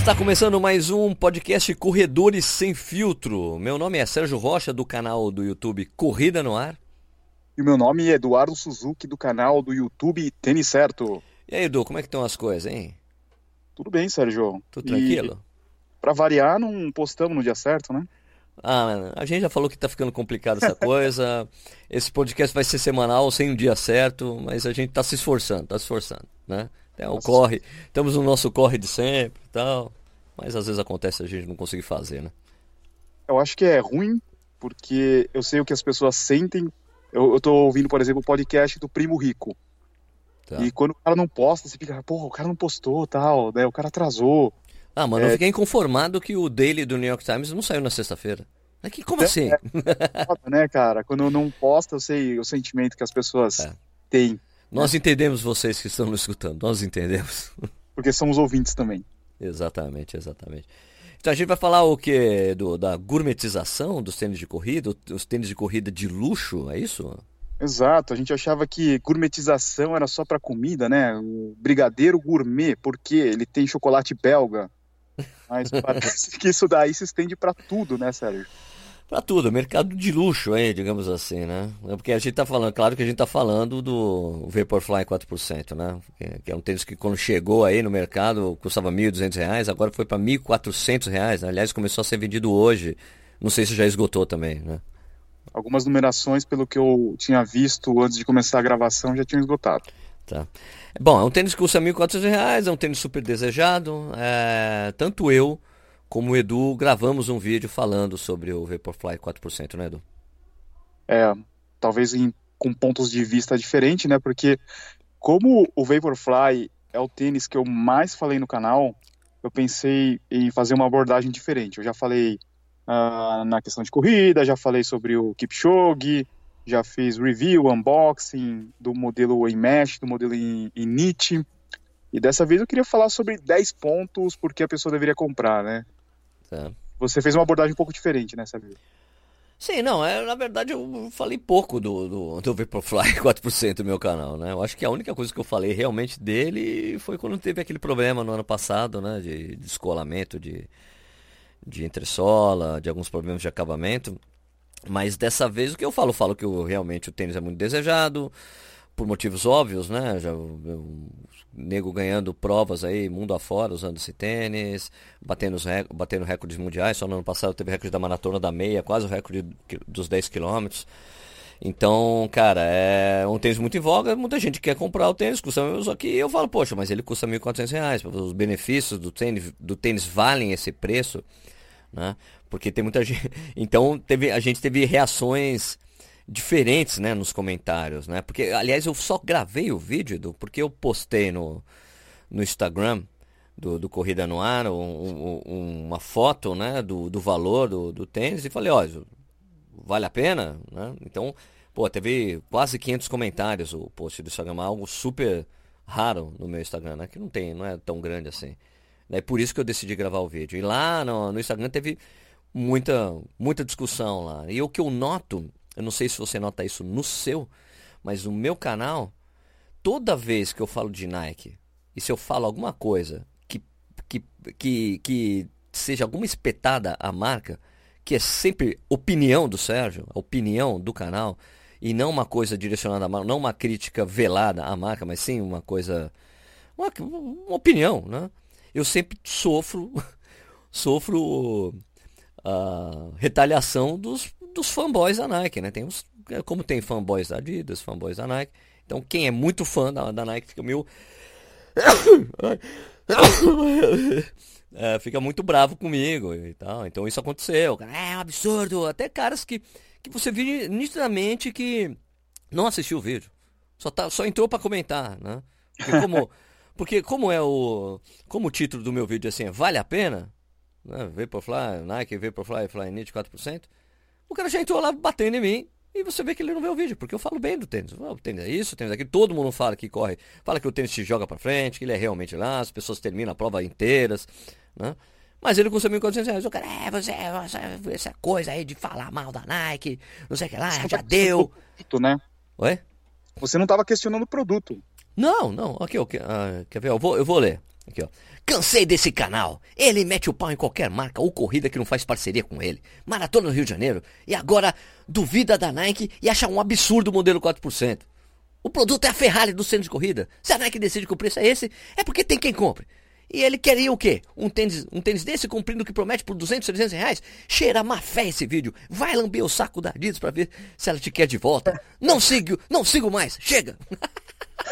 Está começando mais um podcast Corredores Sem Filtro. Meu nome é Sérgio Rocha, do canal do YouTube Corrida no Ar. E o meu nome é Eduardo Suzuki, do canal do YouTube Tênis Certo. E aí, Edu, como é que estão as coisas, hein? Tudo bem, Sérgio. Tudo tranquilo? Para variar, não postamos no dia certo, né? Ah, a gente já falou que tá ficando complicado essa coisa. Esse podcast vai ser semanal, sem um dia certo, mas a gente tá se esforçando, tá se esforçando, né? É, o corre, estamos no nosso corre de sempre e tal, mas às vezes acontece a gente não conseguir fazer, né? Eu acho que é ruim, porque eu sei o que as pessoas sentem. Eu, eu tô ouvindo, por exemplo, o podcast do Primo Rico. Tá. E quando o cara não posta, você fica, porra, o cara não postou tal, né? O cara atrasou. Ah, mano, é... eu fiquei inconformado que o Daily do New York Times não saiu na sexta-feira. Aqui, como é, assim? É, né, cara? Quando não posta, eu sei o sentimento que as pessoas é. têm. Nós entendemos vocês que estão nos escutando, nós entendemos. Porque somos ouvintes também. Exatamente, exatamente. Então a gente vai falar o que? Do, da gourmetização dos tênis de corrida, os tênis de corrida de luxo, é isso? Exato, a gente achava que gourmetização era só para comida, né? O brigadeiro gourmet, porque ele tem chocolate belga. Mas parece que isso daí se estende para tudo, né, Sérgio? Para tudo, mercado de luxo aí, digamos assim, né? É porque a gente tá falando, claro que a gente tá falando do Vaporfly 4%, né? Que é um tênis que quando chegou aí no mercado custava R$ 1.200, agora foi para R$ 1.400, né? aliás começou a ser vendido hoje. Não sei se já esgotou também, né? Algumas numerações, pelo que eu tinha visto antes de começar a gravação, já tinham esgotado. Tá. Bom, é um tênis que custa R$ 1.400, é um tênis super desejado. É... Tanto eu como o Edu gravamos um vídeo falando sobre o Vaporfly 4%, né, Edu? É, talvez em, com pontos de vista diferentes, né? Porque como o Vaporfly é o tênis que eu mais falei no canal, eu pensei em fazer uma abordagem diferente. Eu já falei uh, na questão de corrida, já falei sobre o Kipchoge, já fiz review, unboxing do modelo em mesh, do modelo em, em. E dessa vez eu queria falar sobre 10 pontos porque a pessoa deveria comprar, né? Tá. Você fez uma abordagem um pouco diferente nessa vez. Sim, não, é, na verdade eu falei pouco do, do, do Vaporfly 4% no meu canal, né? Eu acho que a única coisa que eu falei realmente dele foi quando teve aquele problema no ano passado, né? De descolamento, de, de entressola, de alguns problemas de acabamento. Mas dessa vez o que eu falo, eu falo que eu, realmente o tênis é muito desejado, por motivos óbvios, né? Já, eu, nego ganhando provas aí, mundo afora, usando esse tênis, batendo, os rec batendo recordes mundiais. Só no ano passado teve recorde da maratona da meia, quase o recorde dos 10 quilômetros. Então, cara, é um tênis muito em voga, muita gente quer comprar o tênis, custa só que eu falo, poxa, mas ele custa R$ 1.400, os benefícios do tênis, do tênis valem esse preço, né? Porque tem muita gente, então teve, a gente teve reações diferentes, né, nos comentários, né? Porque, aliás, eu só gravei o vídeo, do, porque eu postei no, no Instagram do, do Corrida no Ar um, um, uma foto, né, do, do valor do, do tênis e falei, ó, vale a pena, né? Então, pô, teve quase 500 comentários o post do Instagram, algo super raro no meu Instagram, né? Que não tem, não é tão grande assim. É por isso que eu decidi gravar o vídeo. E lá no, no Instagram teve muita, muita discussão lá. E o que eu noto eu não sei se você nota isso no seu, mas no meu canal, toda vez que eu falo de Nike, e se eu falo alguma coisa que, que, que, que seja alguma espetada à marca, que é sempre opinião do Sérgio, opinião do canal, e não uma coisa direcionada à marca, não uma crítica velada à marca, mas sim uma coisa, uma, uma opinião, né? Eu sempre sofro, sofro a retaliação dos dos fanboys da Nike, né? Tem uns, é, como tem fanboys da Adidas, fanboys da Nike. Então quem é muito fã da, da Nike fica meio. é, fica muito bravo comigo e tal. Então isso aconteceu. É um absurdo. Até caras que, que você viu nitidamente que não assistiu o vídeo. Só, tá, só entrou para comentar, né? Porque como, porque como é o. Como o título do meu vídeo é assim, vale a pena? Né? Vaporfly, Nike Vaporfly Flyknit 4%. O cara já entrou lá batendo em mim. E você vê que ele não vê o vídeo, porque eu falo bem do tênis. o tênis é isso, o tênis é aquilo. Todo mundo fala que corre. Fala que o tênis te joga para frente, que ele é realmente lá, as pessoas terminam a prova inteiras. Né? Mas ele custa 1.400 reais. O cara, é, você, você, essa coisa aí de falar mal da Nike, não sei o que lá, você já tá deu. Produto, né? Oi? Você não estava questionando o produto. Não, não. Aqui, okay, uh, quer ver? Eu vou, eu vou ler. Aqui, ó. Cansei desse canal. Ele mete o pau em qualquer marca ou corrida que não faz parceria com ele. Maratona no Rio de Janeiro. E agora duvida da Nike e acha um absurdo o modelo 4%. O produto é a Ferrari do centro de corrida. Se a Nike decide que o preço é esse, é porque tem quem compre. E ele queria o quê? Um tênis, um tênis desse cumprindo o que promete por 200, 300 reais? Cheira má fé esse vídeo. Vai lamber o saco da Adidas pra ver se ela te quer de volta. Não sigo, não sigo mais. Chega.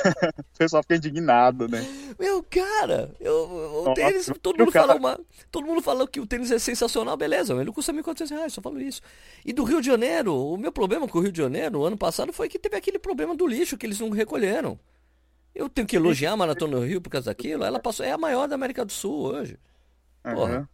o pessoal fica indignado, né? Meu cara, eu, o tênis, todo mundo, fala uma, todo mundo falou que o tênis é sensacional, beleza, ele custa 1.400 reais, só falo isso. E do Rio de Janeiro, o meu problema com o Rio de Janeiro, ano passado, foi que teve aquele problema do lixo que eles não recolheram. Eu tenho que elogiar a Maratona do Rio por causa daquilo, ela passou, é a maior da América do Sul hoje. Porra. Uhum.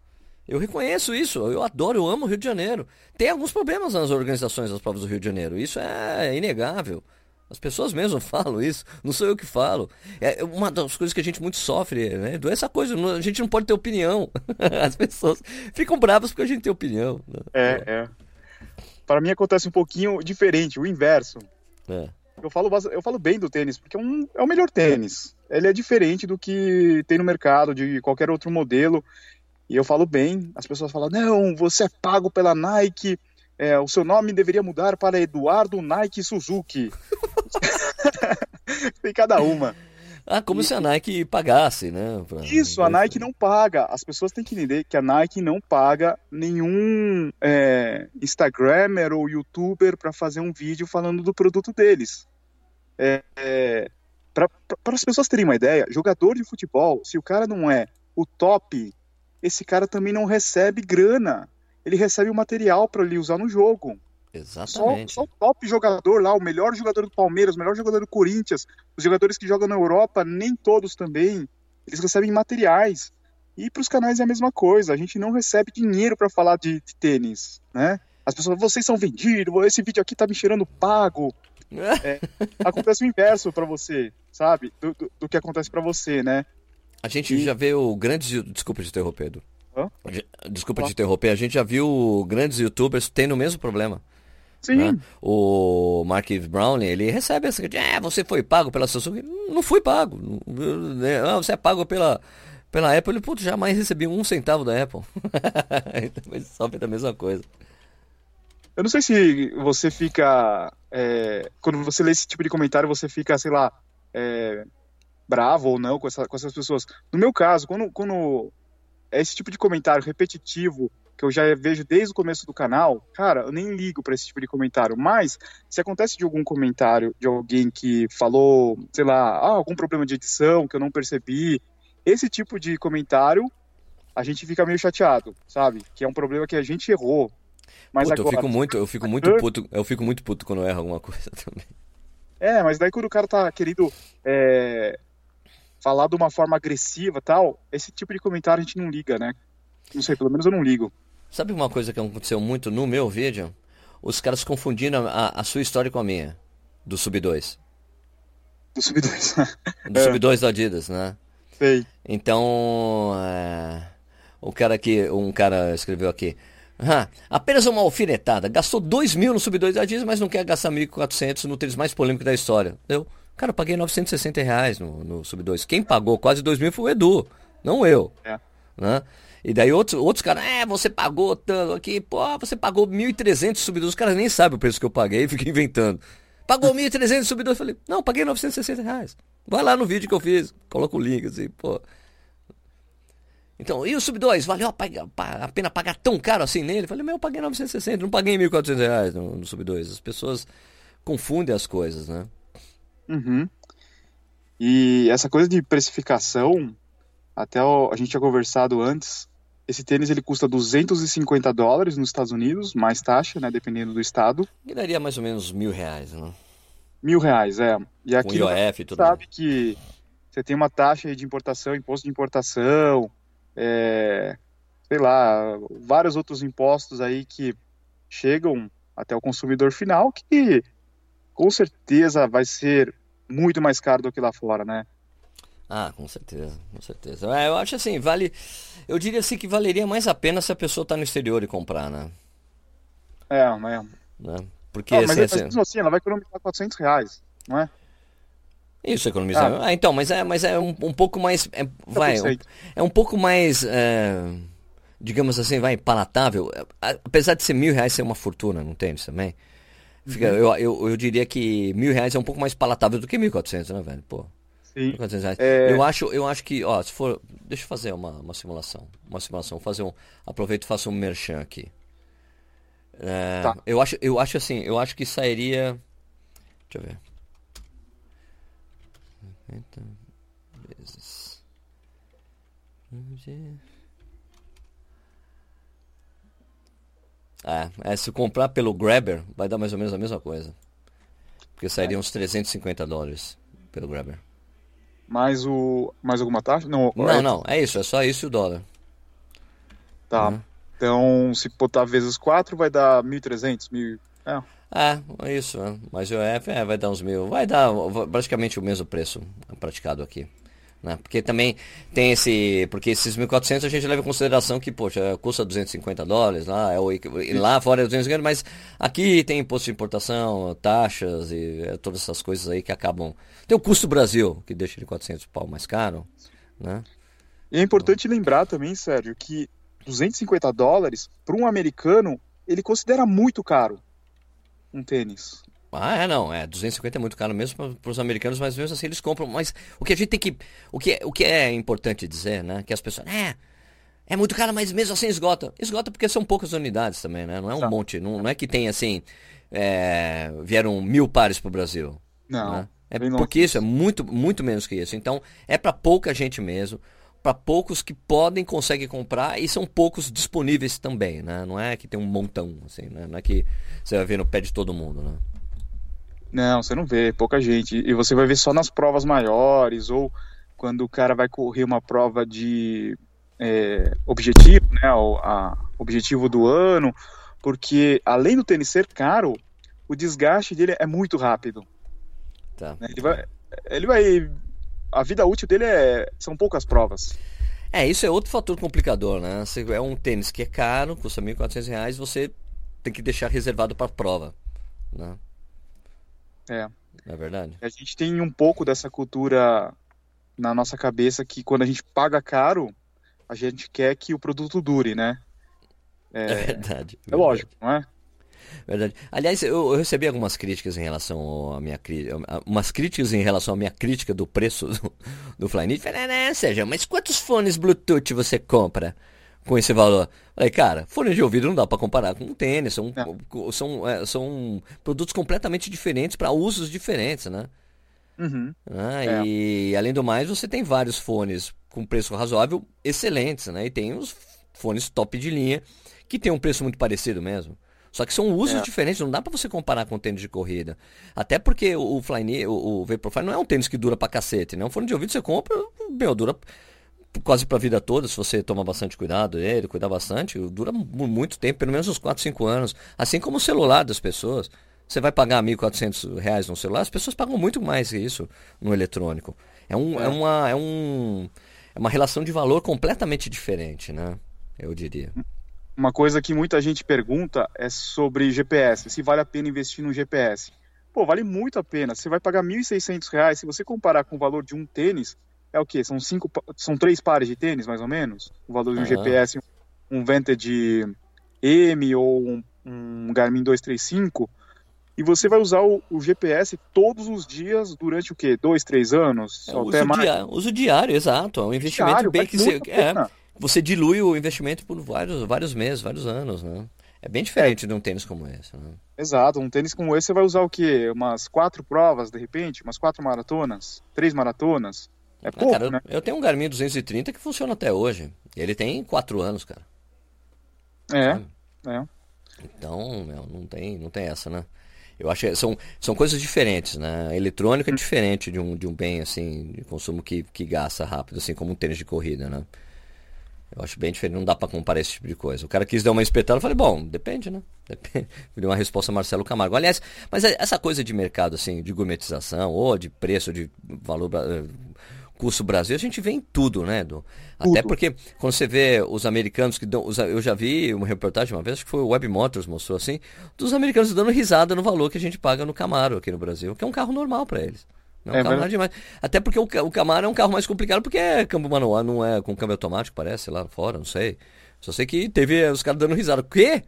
Eu reconheço isso, eu adoro, eu amo o Rio de Janeiro. Tem alguns problemas nas organizações das provas do Rio de Janeiro, isso é inegável. As pessoas mesmo falam isso, não sou eu que falo. É uma das coisas que a gente muito sofre, né? Essa coisa, a gente não pode ter opinião. As pessoas ficam bravas porque a gente tem opinião. Né? É, é. Para mim acontece um pouquinho diferente, o inverso. É. Eu falo, eu falo bem do tênis, porque é, um, é o melhor tênis. Ele é diferente do que tem no mercado, de qualquer outro modelo. E eu falo bem, as pessoas falam, não, você é pago pela Nike, é, o seu nome deveria mudar para Eduardo Nike Suzuki. Tem cada uma. Ah, como e... se a Nike pagasse, né? Pra... Isso, a Nike não paga. As pessoas têm que entender que a Nike não paga nenhum é, Instagrammer ou YouTuber para fazer um vídeo falando do produto deles. É, é, para as pessoas terem uma ideia, jogador de futebol, se o cara não é o top, esse cara também não recebe grana ele recebe o material para ele usar no jogo. Exatamente. Só, só, o top jogador lá, o melhor jogador do Palmeiras, o melhor jogador do Corinthians, os jogadores que jogam na Europa, nem todos também, eles recebem materiais. E para os canais é a mesma coisa, a gente não recebe dinheiro para falar de, de, tênis, né? As pessoas, vocês são vendidos, esse vídeo aqui tá me cheirando pago. é, acontece o inverso para você, sabe? Do, do, do que acontece para você, né? A gente e... já vê o grande. Desculpa te interromper, Pedro. Desculpa te interromper, a gente já viu grandes youtubers tendo o mesmo problema. Sim. Né? O Mark Brown, ele recebe essa é, você foi pago pela Samsung. Não fui pago. Né? Ah, você é pago pela, pela Apple. Ele, putz, jamais recebi um centavo da Apple. então ele sofre da mesma coisa. Eu não sei se você fica. É, quando você lê esse tipo de comentário, você fica, sei lá, é, bravo ou não com, essa, com essas pessoas. No meu caso, quando, quando é esse tipo de comentário repetitivo que eu já vejo desde o começo do canal, cara, eu nem ligo para esse tipo de comentário. Mas se acontece de algum comentário de alguém que falou, sei lá, ah, algum problema de edição que eu não percebi, esse tipo de comentário, a gente fica meio chateado, sabe? Que é um problema que a gente errou. Mas Puta, agora, eu fico muito, eu fico muito puto, eu fico muito puto quando eu erro alguma coisa também. É, mas daí quando o cara tá querendo é, falar de uma forma agressiva tal, esse tipo de comentário a gente não liga, né? Não sei, pelo menos eu não ligo. Sabe uma coisa que aconteceu muito no meu vídeo? Os caras confundindo a, a sua história com a minha, do Sub 2. Do Sub 2. do Sub 2 da Adidas, né? Sei. Então, é... o cara aqui, um cara escreveu aqui, ah, apenas uma alfinetada, gastou 2 mil no Sub 2 da Adidas, mas não quer gastar 1.400 no tênis mais polêmico da história, entendeu? Cara, eu paguei 960 reais no, no Sub 2. Quem pagou quase 2 mil foi o Edu, não eu. É. Né? E daí outros, outros caras, é, você pagou tanto aqui, pô, você pagou 1.300 Sub 2. Os caras nem sabem o preço que eu paguei fiquei inventando. Pagou 1.300 Sub 2. Eu falei, não, paguei 960 reais. Vai lá no vídeo que eu fiz, coloca o link assim, pô. Então, e o Sub 2? Valeu a, pena pagar tão caro assim nele? Eu falei, meu, eu paguei 960, não paguei 1.400 reais no, no Sub 2. As pessoas confundem as coisas, né? Uhum. E essa coisa de precificação, até o, a gente tinha conversado antes, esse tênis ele custa 250 dólares nos Estados Unidos, mais taxa, né, dependendo do estado. E daria mais ou menos mil reais, né? Mil reais, é. E aqui Com IOF e tudo sabe que você tem uma taxa de importação, imposto de importação, é, sei lá, vários outros impostos aí que chegam até o consumidor final que com certeza vai ser muito mais caro do que lá fora, né? Ah, com certeza, com certeza. É, eu acho assim, vale. Eu diria assim que valeria mais a pena se a pessoa tá no exterior e comprar, né? É, mas. Né? Porque não, mas assim, assim, assim, ela vai economizar 400 reais, não é? Isso, economizar. Ah, ah então, mas é, mas é um, um pouco mais. É, vai, um, é um pouco mais. É, digamos assim, vai, palatável. Apesar de ser mil reais ser uma fortuna no tênis também. Fica, uhum. eu, eu, eu diria que mil reais é um pouco mais palatável do que mil quatrocentos, né, velho? Pô. Sim. É... Eu, acho, eu acho que, ó, se for. Deixa eu fazer uma, uma simulação. Uma simulação. Fazer um. Aproveito e faço um merchan aqui. É, tá. eu, acho, eu acho assim, eu acho que sairia. Deixa eu ver. 50 vezes. É, é, se comprar pelo Grabber, vai dar mais ou menos a mesma coisa. Porque sairia é. uns 350 dólares pelo Grabber. Mais o. Mais alguma taxa? Não, não, é... não, é isso, é só isso e o dólar. Tá. Uhum. Então, se botar vezes 4, vai dar 1.300, 1.000. É. É, é isso, né? mas o EF é, vai dar uns mil, vai dar praticamente o mesmo preço praticado aqui. Né? Porque também tem esse. Porque esses 1.400 a gente leva em consideração que, poxa, custa 250 dólares, lá, é o, lá fora é 250, mas aqui tem imposto de importação, taxas e é, todas essas coisas aí que acabam. Tem o custo Brasil, que deixa de 400 pau mais caro. Né? E é importante lembrar também, Sérgio, que 250 dólares, para um americano, ele considera muito caro um tênis. Ah, é, não, é, 250 é muito caro mesmo para os americanos, mas mesmo assim eles compram. Mas o que a gente tem que. O que, é, o que é importante dizer, né? Que as pessoas. É, é muito caro, mas mesmo assim esgota. Esgota porque são poucas unidades também, né? Não é um monte. Não, não é que tem assim. É, vieram mil pares para o Brasil. Não. Né? É porque isso, é muito, muito menos que isso. Então, é para pouca gente mesmo para poucos que podem, conseguem comprar e são poucos disponíveis também, né? Não é que tem um montão, assim, né? Não é que você vai ver no pé de todo mundo, né? Não, você não vê, pouca gente. E você vai ver só nas provas maiores ou quando o cara vai correr uma prova de é, objetivo, né? O objetivo do ano, porque além do tênis ser caro, o desgaste dele é muito rápido. Tá. Ele vai, ele vai a vida útil dele é, são poucas provas. É, isso é outro fator complicador, né? Você é um tênis que é caro, custa R$ 1.400, você tem que deixar reservado para prova, né? É. Não é verdade? A gente tem um pouco dessa cultura na nossa cabeça que quando a gente paga caro, a gente quer que o produto dure, né? É, é verdade. É lógico, não é? Verdade. Aliás, eu, eu, recebi algumas críticas em relação à minha umas críticas em relação à minha crítica do preço do, do Flyknit. Falei, né, Sérgio, mas quantos fones Bluetooth você compra com esse valor? Falei, cara, fone de ouvido não dá para comparar com um tênis, são, são, é, são produtos completamente diferentes para usos diferentes, né? Uhum. Ah, é. E além do mais, você tem vários fones com preço razoável excelentes, né? E tem os fones top de linha que tem um preço muito parecido mesmo. Só que são usos é. diferentes, não dá para você comparar com o tênis de corrida. Até porque o, Flyknit, o, o Vaporfly não é um tênis que dura pra cacete, né? Um fone de ouvido você compra, meu, dura quase pra vida toda, se você tomar bastante cuidado dele, cuidar bastante, dura muito tempo, pelo menos uns 4, 5 anos. Assim como o celular das pessoas. Você vai pagar R$ 1.400 no celular, as pessoas pagam muito mais que isso no eletrônico. É, um, é. é uma, é, um, é uma relação de valor completamente diferente, né? Eu diria. Uma coisa que muita gente pergunta é sobre GPS, se vale a pena investir no GPS. Pô, vale muito a pena. Você vai pagar R$ 1.600, se você comparar com o valor de um tênis, é o quê? São cinco, são três pares de tênis, mais ou menos? O valor de um uhum. GPS, um Vantage M ou um, um Garmin 235, e você vai usar o, o, GPS todos os dias durante o quê? Dois, três anos? É, uso, mais... diário, uso diário, exato. É um investimento diário, bem que você, é, você dilui o investimento por vários, vários meses, vários anos, né? É bem diferente é. de um tênis como esse. Né? Exato, um tênis como esse você vai usar o quê? Umas quatro provas, de repente? Umas quatro maratonas? Três maratonas? É ah, pouco, cara, né? Eu tenho um Garmin 230 que funciona até hoje. Ele tem quatro anos, cara. É, é. Então, meu, não tem, não tem essa, né? Eu acho que são, são coisas diferentes, né? A eletrônica é diferente de um, de um bem, assim, de consumo que, que gasta rápido, assim como um tênis de corrida, né? Eu acho bem diferente, não dá para comparar esse tipo de coisa. O cara quis dar uma espetada, eu falei, bom, depende, né? Depende. Deu uma resposta Marcelo Camargo. Aliás, mas é, essa coisa de mercado, assim, de gourmetização, ou de preço, de valor, eh, custo Brasil, a gente vê em tudo, né, Edu? Até porque quando você vê os americanos que dão. Eu já vi uma reportagem uma vez, acho que foi o Web Motors mostrou assim, dos americanos dando risada no valor que a gente paga no Camaro aqui no Brasil, que é um carro normal para eles. Não é, um carro mas... demais. Até porque o, o Camaro é um carro mais complicado porque é câmbio manual, não é com câmbio automático, parece, lá fora, não sei. Só sei que teve os caras dando risada. O quê?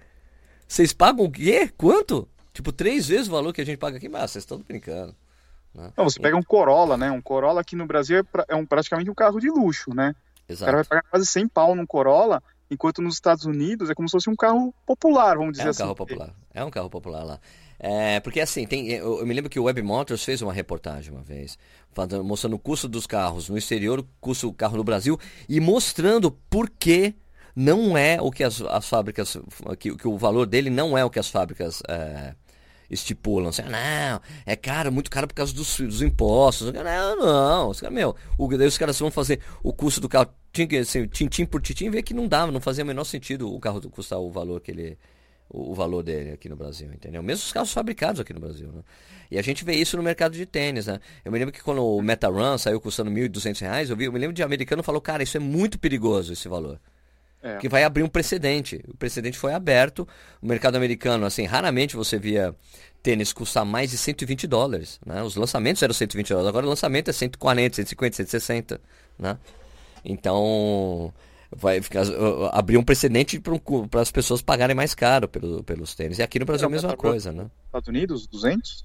Vocês pagam o quê? Quanto? Tipo, três vezes o valor que a gente paga aqui, mas vocês estão brincando. Né? Não, você pega um Corolla, né? Um Corolla aqui no Brasil é, pra, é um, praticamente um carro de luxo, né? Exato. O cara vai pagar quase 100 pau num Corolla, enquanto nos Estados Unidos é como se fosse um carro popular, vamos dizer é um assim. Carro popular. É um carro popular lá. É, porque assim, tem, eu, eu, me lembro que o Web Motors fez uma reportagem uma vez, mostrando o custo dos carros no exterior, o custo do carro no Brasil, e mostrando por que não é o que as, as fábricas, que, que, o valor dele não é o que as fábricas é, estipulam. Assim, não, é caro, muito caro por causa dos, dos impostos. Não, não. Os caras, meu, o, daí os caras vão fazer o custo do carro, assim, tintim por tintim, ver que não dava, não fazia o menor sentido o carro custar o valor que ele o, valor dele aqui no Brasil, entendeu? Mesmo os carros fabricados aqui no Brasil, né? E a gente vê isso no mercado de tênis, né? Eu me lembro que quando o Meta Run saiu custando R$ 1.200, eu, vi, eu me lembro de um americano falou, cara, isso é muito perigoso esse valor. É. Que vai abrir um precedente. O precedente foi aberto. O mercado americano, assim, raramente você via tênis custar mais de 120 dólares. Né? Os lançamentos eram 120 dólares. Agora o lançamento é 140, 150, 160. Né? Então, vai ficar, abrir um precedente para as pessoas pagarem mais caro pelo, pelos tênis. E aqui no Brasil é a mesma coisa, né? Estados Unidos, 200?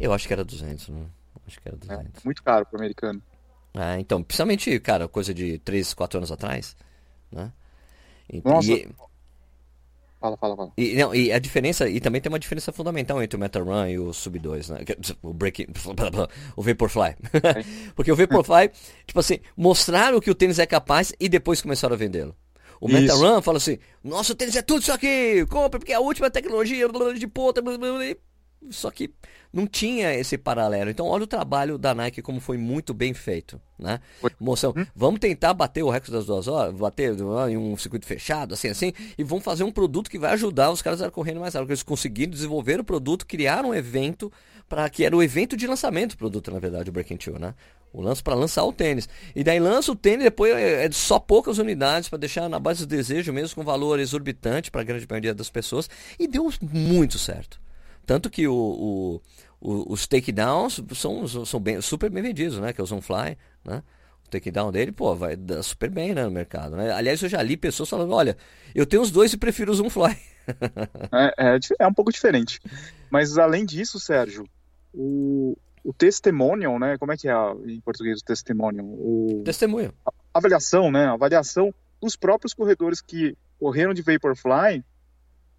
Eu acho que era 200, né? Acho que era 200. É, muito caro para o americano. Ah, então, principalmente, cara, coisa de 3, 4 anos atrás, né? E, Nossa. E, Fala, fala, fala. E, não, e a diferença, e também tem uma diferença fundamental entre o Meta Run e o Sub 2, né? O Break, o Vaporfly. Porque o Vaporfly, tipo assim, mostraram que o tênis é capaz e depois começaram a vendê-lo. O Meta Run fala assim: nosso tênis é tudo isso aqui, compra porque é a última tecnologia de ponta. Só que não tinha esse paralelo. Então, olha o trabalho da Nike como foi muito bem feito, né? Moção, hum? vamos tentar bater o recorde das duas horas, bater em um circuito fechado, assim, assim, e vamos fazer um produto que vai ajudar os caras a correrem mais rápido. Eles conseguiram desenvolver o produto, criar um evento para que era o evento de lançamento do produto, na verdade, o Breaking Two, né? O lance para lançar o tênis. E daí lança o tênis, depois é, é só poucas unidades para deixar na base do desejo mesmo, com valor exorbitante para a grande maioria das pessoas. E deu muito certo. Tanto que o, o, o, os takedowns são, são bem, super bem vendidos, né? Que é o Zonefly, né? O takedown dele, pô, vai dar super bem né, no mercado. Né? Aliás, eu já li pessoas falando, olha, eu tenho os dois e prefiro o Zonefly. é, é, é um pouco diferente. Mas além disso, Sérgio, o, o testimonial, né? Como é que é em português o testimonial? O, Testemunho. A, avaliação, né? A avaliação dos próprios corredores que correram de Vaporfly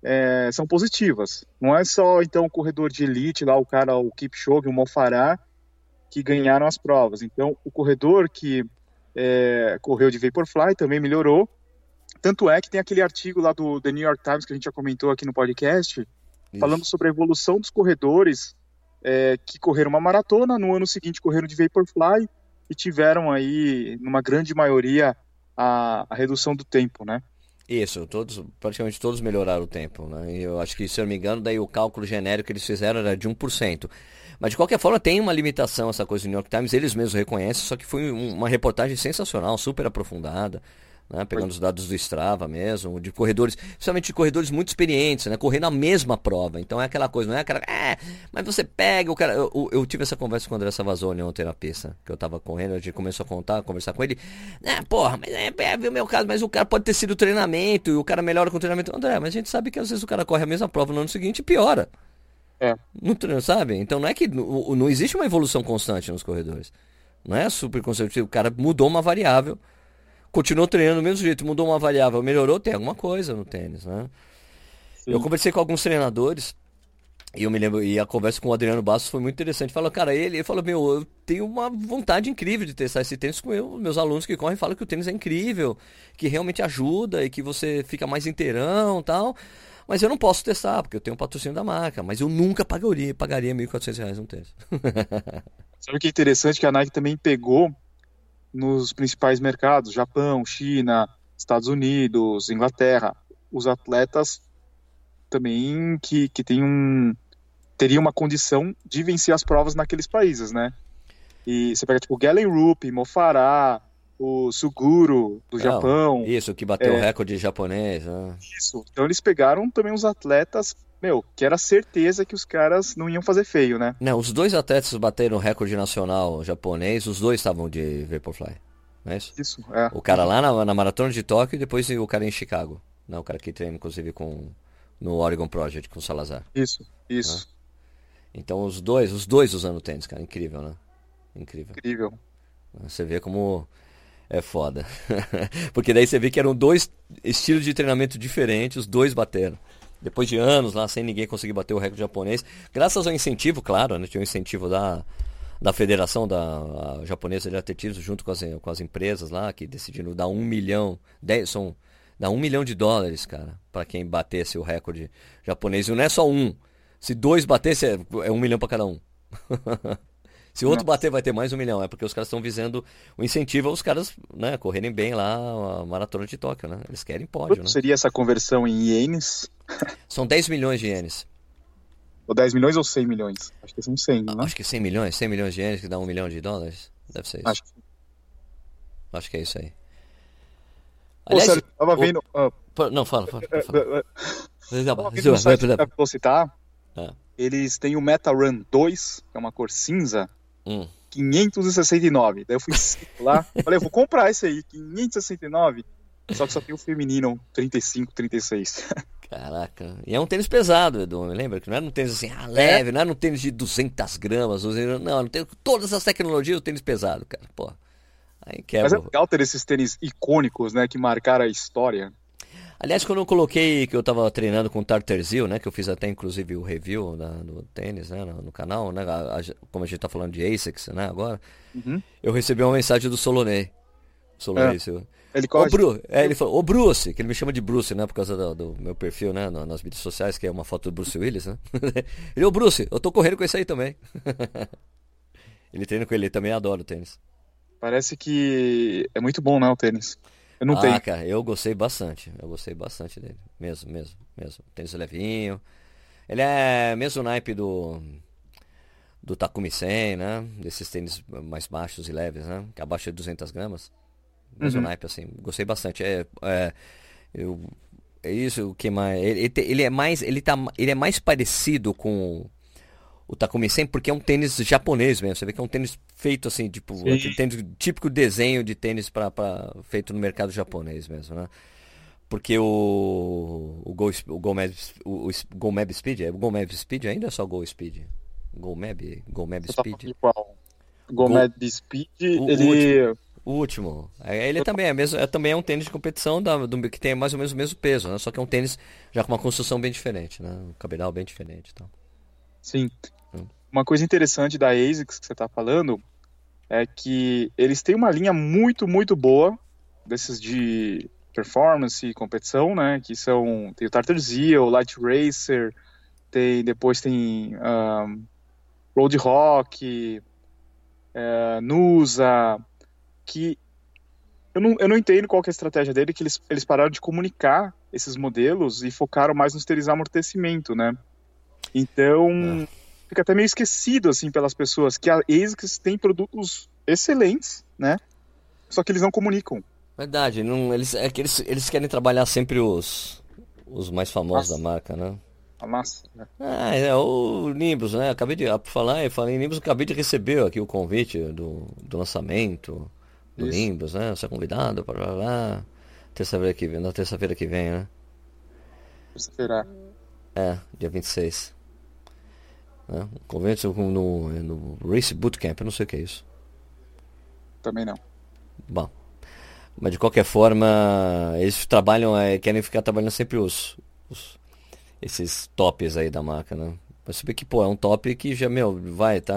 é, são positivas. Não é só então o corredor de elite lá, o cara, o Kipchoge, o Mofará, que ganharam as provas. Então o corredor que é, correu de Vaporfly também melhorou. Tanto é que tem aquele artigo lá do The New York Times que a gente já comentou aqui no podcast, Isso. falando sobre a evolução dos corredores é, que correram uma maratona, no ano seguinte correram de Vaporfly e tiveram aí, numa grande maioria, a, a redução do tempo, né? Isso, todos, praticamente todos melhoraram o tempo, né? Eu acho que, se eu não me engano, daí o cálculo genérico que eles fizeram era de 1%. Mas de qualquer forma tem uma limitação essa coisa do New York Times, eles mesmos reconhecem, só que foi uma reportagem sensacional, super aprofundada né? pegando os dados do Strava mesmo, de corredores, principalmente de corredores muito experientes, né? correndo a mesma prova. Então é aquela coisa, não é aquela. É, mas você pega o cara. Eu, eu tive essa conversa com o André Savazone ontem na pista, que eu tava correndo, a gente começou a contar, a conversar com ele. É, porra, mas é, é, é o meu caso, mas o cara pode ter sido treinamento e o cara melhora com o treinamento. André, mas a gente sabe que às vezes o cara corre a mesma prova no ano seguinte e piora. É. Não, sabe? Então não é que. Não, não existe uma evolução constante nos corredores. Não é super consecutivo. O cara mudou uma variável continuou treinando do mesmo jeito, mudou uma variável, melhorou, tem alguma coisa no tênis, né? Sim. Eu conversei com alguns treinadores e eu me lembro, e a conversa com o Adriano Bastos foi muito interessante. Falou, cara, ele, ele falou, meu, eu tenho uma vontade incrível de testar esse tênis com eu, meus alunos que correm falam que o tênis é incrível, que realmente ajuda e que você fica mais inteirão tal. Mas eu não posso testar, porque eu tenho um patrocínio da marca. Mas eu nunca pagaria, pagaria R$ 1.400 num tênis. Sabe o que é interessante? Que a Nike também pegou nos principais mercados, Japão, China, Estados Unidos, Inglaterra, os atletas também que, que tem um, teriam uma condição de vencer as provas naqueles países, né? E você pega tipo Galen Rupp, Mofará, o Suguro do Não, Japão. Isso, que bateu é, o recorde japonês. Né? Isso. Então eles pegaram também os atletas meu, que era certeza que os caras não iam fazer feio, né? Não, os dois atletas bateram o recorde nacional japonês, os dois estavam de Vaporfly. Não é isso? Isso, é. O cara lá na, na maratona de Tóquio e depois o cara em Chicago. Não, o cara que treina, inclusive, com no Oregon Project com o Salazar. Isso, isso. Né? Então os dois, os dois usando tênis, cara, incrível, né? Incrível. Incrível. Você vê como é foda. Porque daí você vê que eram dois estilos de treinamento diferentes, os dois bateram. Depois de anos lá, sem ninguém conseguir bater o recorde japonês. Graças ao incentivo, claro, né? Tinha um incentivo da, da Federação da Japonesa de Atletismo, junto com as, com as empresas lá, que decidiram dar um milhão, dez, são, dá um milhão de dólares, cara, para quem batesse o recorde japonês. E não é só um. Se dois batesse, é, é um milhão para cada um. Se outro bater, vai ter mais um milhão. É porque os caras estão visando o incentivo aos caras né, correrem bem lá a maratona de Tóquio, né? Eles querem pódio, Quanto né? seria essa conversão em ienes? São 10 milhões de ienes. Ou 10 milhões ou 100 milhões? Acho que são 100, né? Acho que 100 milhões. 100 milhões de ienes que dá um milhão de dólares. Deve ser isso. Acho que, Acho que é isso aí. Aliás, Ô, tava vendo... Uh, não, fala, fala. fala. Tava vendo no site que eu vou citar, é. eles têm o Meta Run 2, que é uma cor cinza, Hum. 569. Daí eu fui lá, falei, eu vou comprar esse aí, 569. Só que só tem o feminino 35, 36. Caraca. E é um tênis pesado, Edu, me lembra? Que não era um tênis assim, ah, leve, é. não era um tênis de 200 gramas. Não, não tem todas as tecnologias, o tênis pesado, cara. Pô. Aí quebra. Mas é legal ter esses tênis icônicos, né, que marcaram a história. Aliás, quando eu coloquei que eu estava treinando com o Tartarzil, né, que eu fiz até inclusive o review do tênis, né, no, no canal, né, a, a, como a gente está falando de ASICS, né, agora, uhum. eu recebi uma mensagem do Solonei. Solonei, é. seu... Ele corre. Bru... É, ele falou, ô Bruce, que ele me chama de Bruce, né, por causa do, do meu perfil, né, nas mídias sociais, que é uma foto do Bruce Willis, né. ele, ô Bruce, eu tô correndo com esse aí também. ele treina com ele, ele também adora o tênis. Parece que é muito bom, né, o tênis. Eu não ah, tenho. cara, eu gostei bastante. Eu gostei bastante dele. Mesmo, mesmo, mesmo. Tênis levinho. Ele é mesmo naipe do do Takumi 100, né? Desses tênis mais baixos e leves, né? Que abaixo de 200 gramas. Mesmo uhum. naipe, assim. Gostei bastante. É, é, eu, é isso o que mais... Ele, ele, é mais... Ele, tá, ele é mais parecido com o Takumi 100 porque é um tênis japonês mesmo. Você vê que é um tênis feito assim, tipo, tênis, típico desenho de tênis pra, pra, feito no mercado japonês mesmo, né? Porque o o Go, o Go, Mab, o, o Go Mab Speed, é o Go Mab Speed ainda é só Go Speed? Go Mab, Go Mab Speed. Tá qual? Go, Go Mab Speed, o, ele último, o último. É, ele também é mesmo, é também é um tênis de competição da, do, que tem mais ou menos o mesmo peso, né? Só que é um tênis já com uma construção bem diferente, né? Um cabedal bem diferente, então. Sim. Uma coisa interessante da ASICS que você está falando é que eles têm uma linha muito, muito boa desses de performance e competição, né? Que são tem o Tartar Zio, o Light Racer, tem depois tem um, Road Rock, é, Nusa, que eu não, eu não entendo qual é a estratégia dele, que eles, eles pararam de comunicar esses modelos e focaram mais no esterilizar amortecimento, né? Então, é fica até meio esquecido assim pelas pessoas que a ASICS tem produtos excelentes, né? Só que eles não comunicam. Verdade, não, eles, é que eles, eles querem trabalhar sempre os, os mais famosos massa. da marca, né? A massa, né? Ah, é o Nimbus, né? Acabei de falar, eu falei em Nimbus, acabei de receber aqui o convite do, do lançamento do Isso. Nimbus, né? Você é convidado para lá. Terça-feira que vem, na terça-feira que vem, né? Terça-feira. É, dia 26. Né? Convence no, no Race Bootcamp, eu não sei o que é isso. Também não. Bom. Mas de qualquer forma, eles trabalham, é, querem ficar trabalhando sempre os, os, esses tops aí da marca, né? Mas você vê que, pô, é um top que já, meu, vai, tá.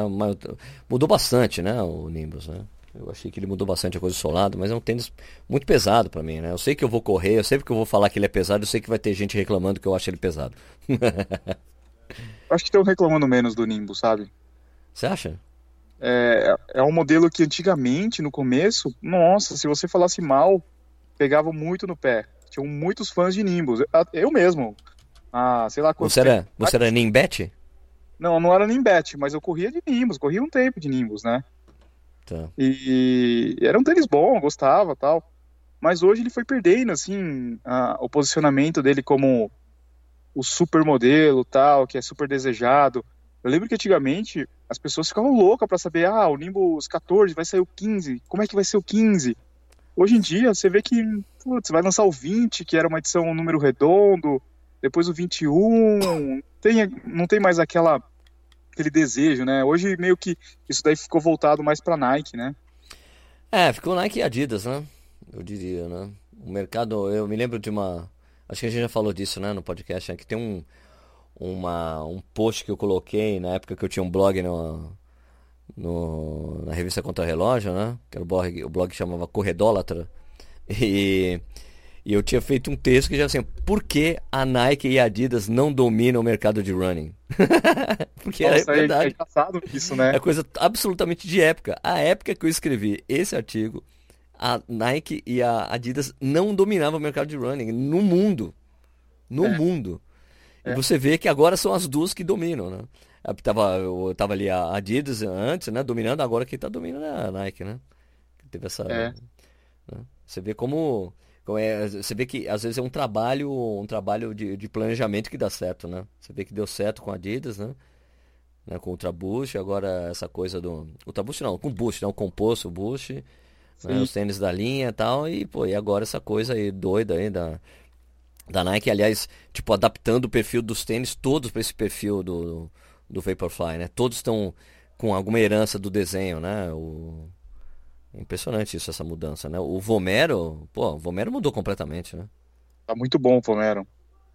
Mudou bastante, né? O Nimbus, né? Eu achei que ele mudou bastante a coisa do solado, mas é um tênis muito pesado para mim, né? Eu sei que eu vou correr, eu sei que eu vou falar que ele é pesado, eu sei que vai ter gente reclamando que eu acho ele pesado. Acho que estão reclamando menos do Nimbus, sabe? Você acha? É, é um modelo que antigamente, no começo, nossa, se você falasse mal, pegava muito no pé. Tinham muitos fãs de Nimbus. Eu mesmo. Ah, sei lá quanto Você era, você era Nimbet? Não, não era Nimbet, mas eu corria de Nimbus, corria um tempo de Nimbus, né? Tá. E, e era um tênis bom, gostava tal. Mas hoje ele foi perdendo, assim, a, o posicionamento dele como o super modelo tal, que é super desejado. Eu lembro que antigamente as pessoas ficavam loucas para saber, ah, o Nimbus 14 vai sair o 15, como é que vai ser o 15? Hoje em dia você vê que, putz, vai lançar o 20, que era uma edição um número redondo, depois o 21, tem, não tem mais aquela aquele desejo, né? Hoje meio que isso daí ficou voltado mais para Nike, né? É, ficou Nike e Adidas, né? Eu diria, né? O mercado, eu me lembro de uma, acho que a gente já falou disso, né, no podcast, né? que tem um uma, um post que eu coloquei na época que eu tinha um blog no, no na revista Contra Relógio, né? Que era o blog, o blog que chamava Corredólatra. E e eu tinha feito um texto que já assim, por que a Nike e a Adidas não dominam o mercado de running? Porque é Nossa, é verdade. É, engraçado isso, né? É coisa absolutamente de época. A época que eu escrevi esse artigo, a Nike e a Adidas não dominavam o mercado de running no mundo. No é. mundo. E é. você vê que agora são as duas que dominam, né? Eu tava, eu tava ali a Adidas antes, né? Dominando, agora quem tá dominando é a Nike, né? Teve essa. É. Né? Você vê como então, é, você vê que às vezes é um trabalho, um trabalho de, de, planejamento que dá certo, né? Você vê que deu certo com a Adidas, né? né? Com o Ultra Boost, agora essa coisa do. Ultra Boost não, com o Boost, não, né? o composto, o Boost, né? os tênis da linha e tal, e pô, e agora essa coisa aí doida aí da, da Nike, aliás, tipo, adaptando o perfil dos tênis todos para esse perfil do, do Vaporfly, né? Todos estão com alguma herança do desenho, né? O, Impressionante isso, essa mudança, né? O Vomero, pô, o Vomero mudou completamente, né? Tá muito bom o Vomero.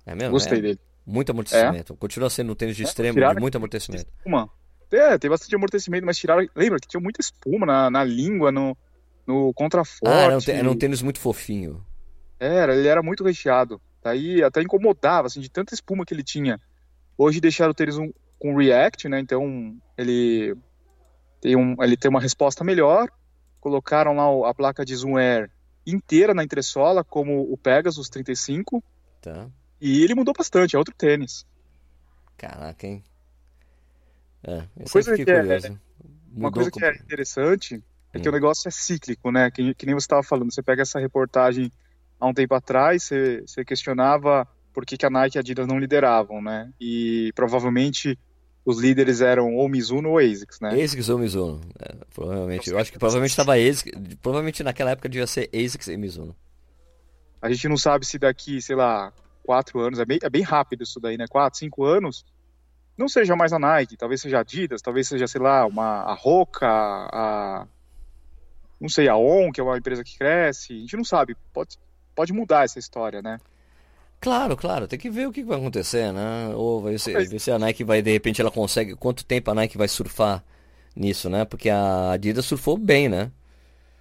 É mesmo? Gostei é. dele. Muito amortecimento. É. Continua sendo um tênis de é, extremo, de muito amortecimento. Espuma. É, tem bastante amortecimento, mas tiraram. Lembra que tinha muita espuma na, na língua, no, no contraforte. Ah, era um, era um tênis muito fofinho. Era, ele era muito recheado. Daí até incomodava, assim, de tanta espuma que ele tinha. Hoje deixaram o tênis um, com React, né? Então ele tem, um, ele tem uma resposta melhor colocaram lá a placa de Zoom Air inteira na entressola, como o Pegasus 35. Tá. E ele mudou bastante, é outro tênis. Caraca, hein? É, uma coisa, que é, uma coisa que é interessante é que hum. o negócio é cíclico, né? Que, que nem você estava falando. Você pega essa reportagem há um tempo atrás, você, você questionava por que, que a Nike e a Adidas não lideravam, né? E provavelmente os líderes eram ou Mizuno ou ASICS, né? ASICS ou Mizuno, é, provavelmente. Eu acho que provavelmente estava ASICS, provavelmente naquela época devia ser ASICS e Mizuno. A gente não sabe se daqui, sei lá, quatro anos, é bem, é bem rápido isso daí, né? Quatro, cinco anos, não seja mais a Nike, talvez seja a Adidas, talvez seja, sei lá, uma, a Roca, a... não sei, a ON, que é uma empresa que cresce, a gente não sabe, pode, pode mudar essa história, né? Claro, claro, tem que ver o que vai acontecer, né? Ou vai ser, ver se a Nike vai, de repente, ela consegue. Quanto tempo a Nike vai surfar nisso, né? Porque a Adidas surfou bem, né?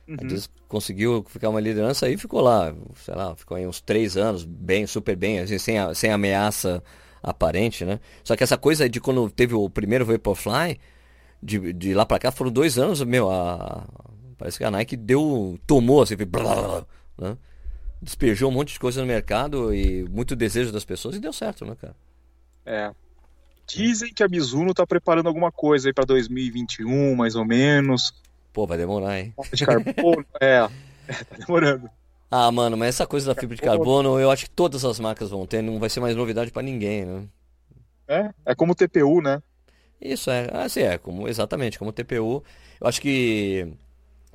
Uhum. A Adidas conseguiu ficar uma liderança aí ficou lá, sei lá, ficou aí uns três anos, bem, super bem, assim, sem, sem ameaça aparente, né? Só que essa coisa de quando teve o primeiro Vaporfly, de, de lá pra cá foram dois anos, meu, a, parece que a Nike deu, tomou assim, blá, blá, né? despejou um monte de coisa no mercado e muito desejo das pessoas e deu certo, né, cara? É. Dizem que a Mizuno tá preparando alguma coisa aí para 2021, mais ou menos. Pô, vai demorar, hein? De carbono, é, é, tá demorando. Ah, mano, mas essa coisa da fibra de carbono, eu acho que todas as marcas vão ter, não vai ser mais novidade para ninguém, né? É, é como o TPU, né? Isso, é, assim, é, como, exatamente, como o TPU. Eu acho que,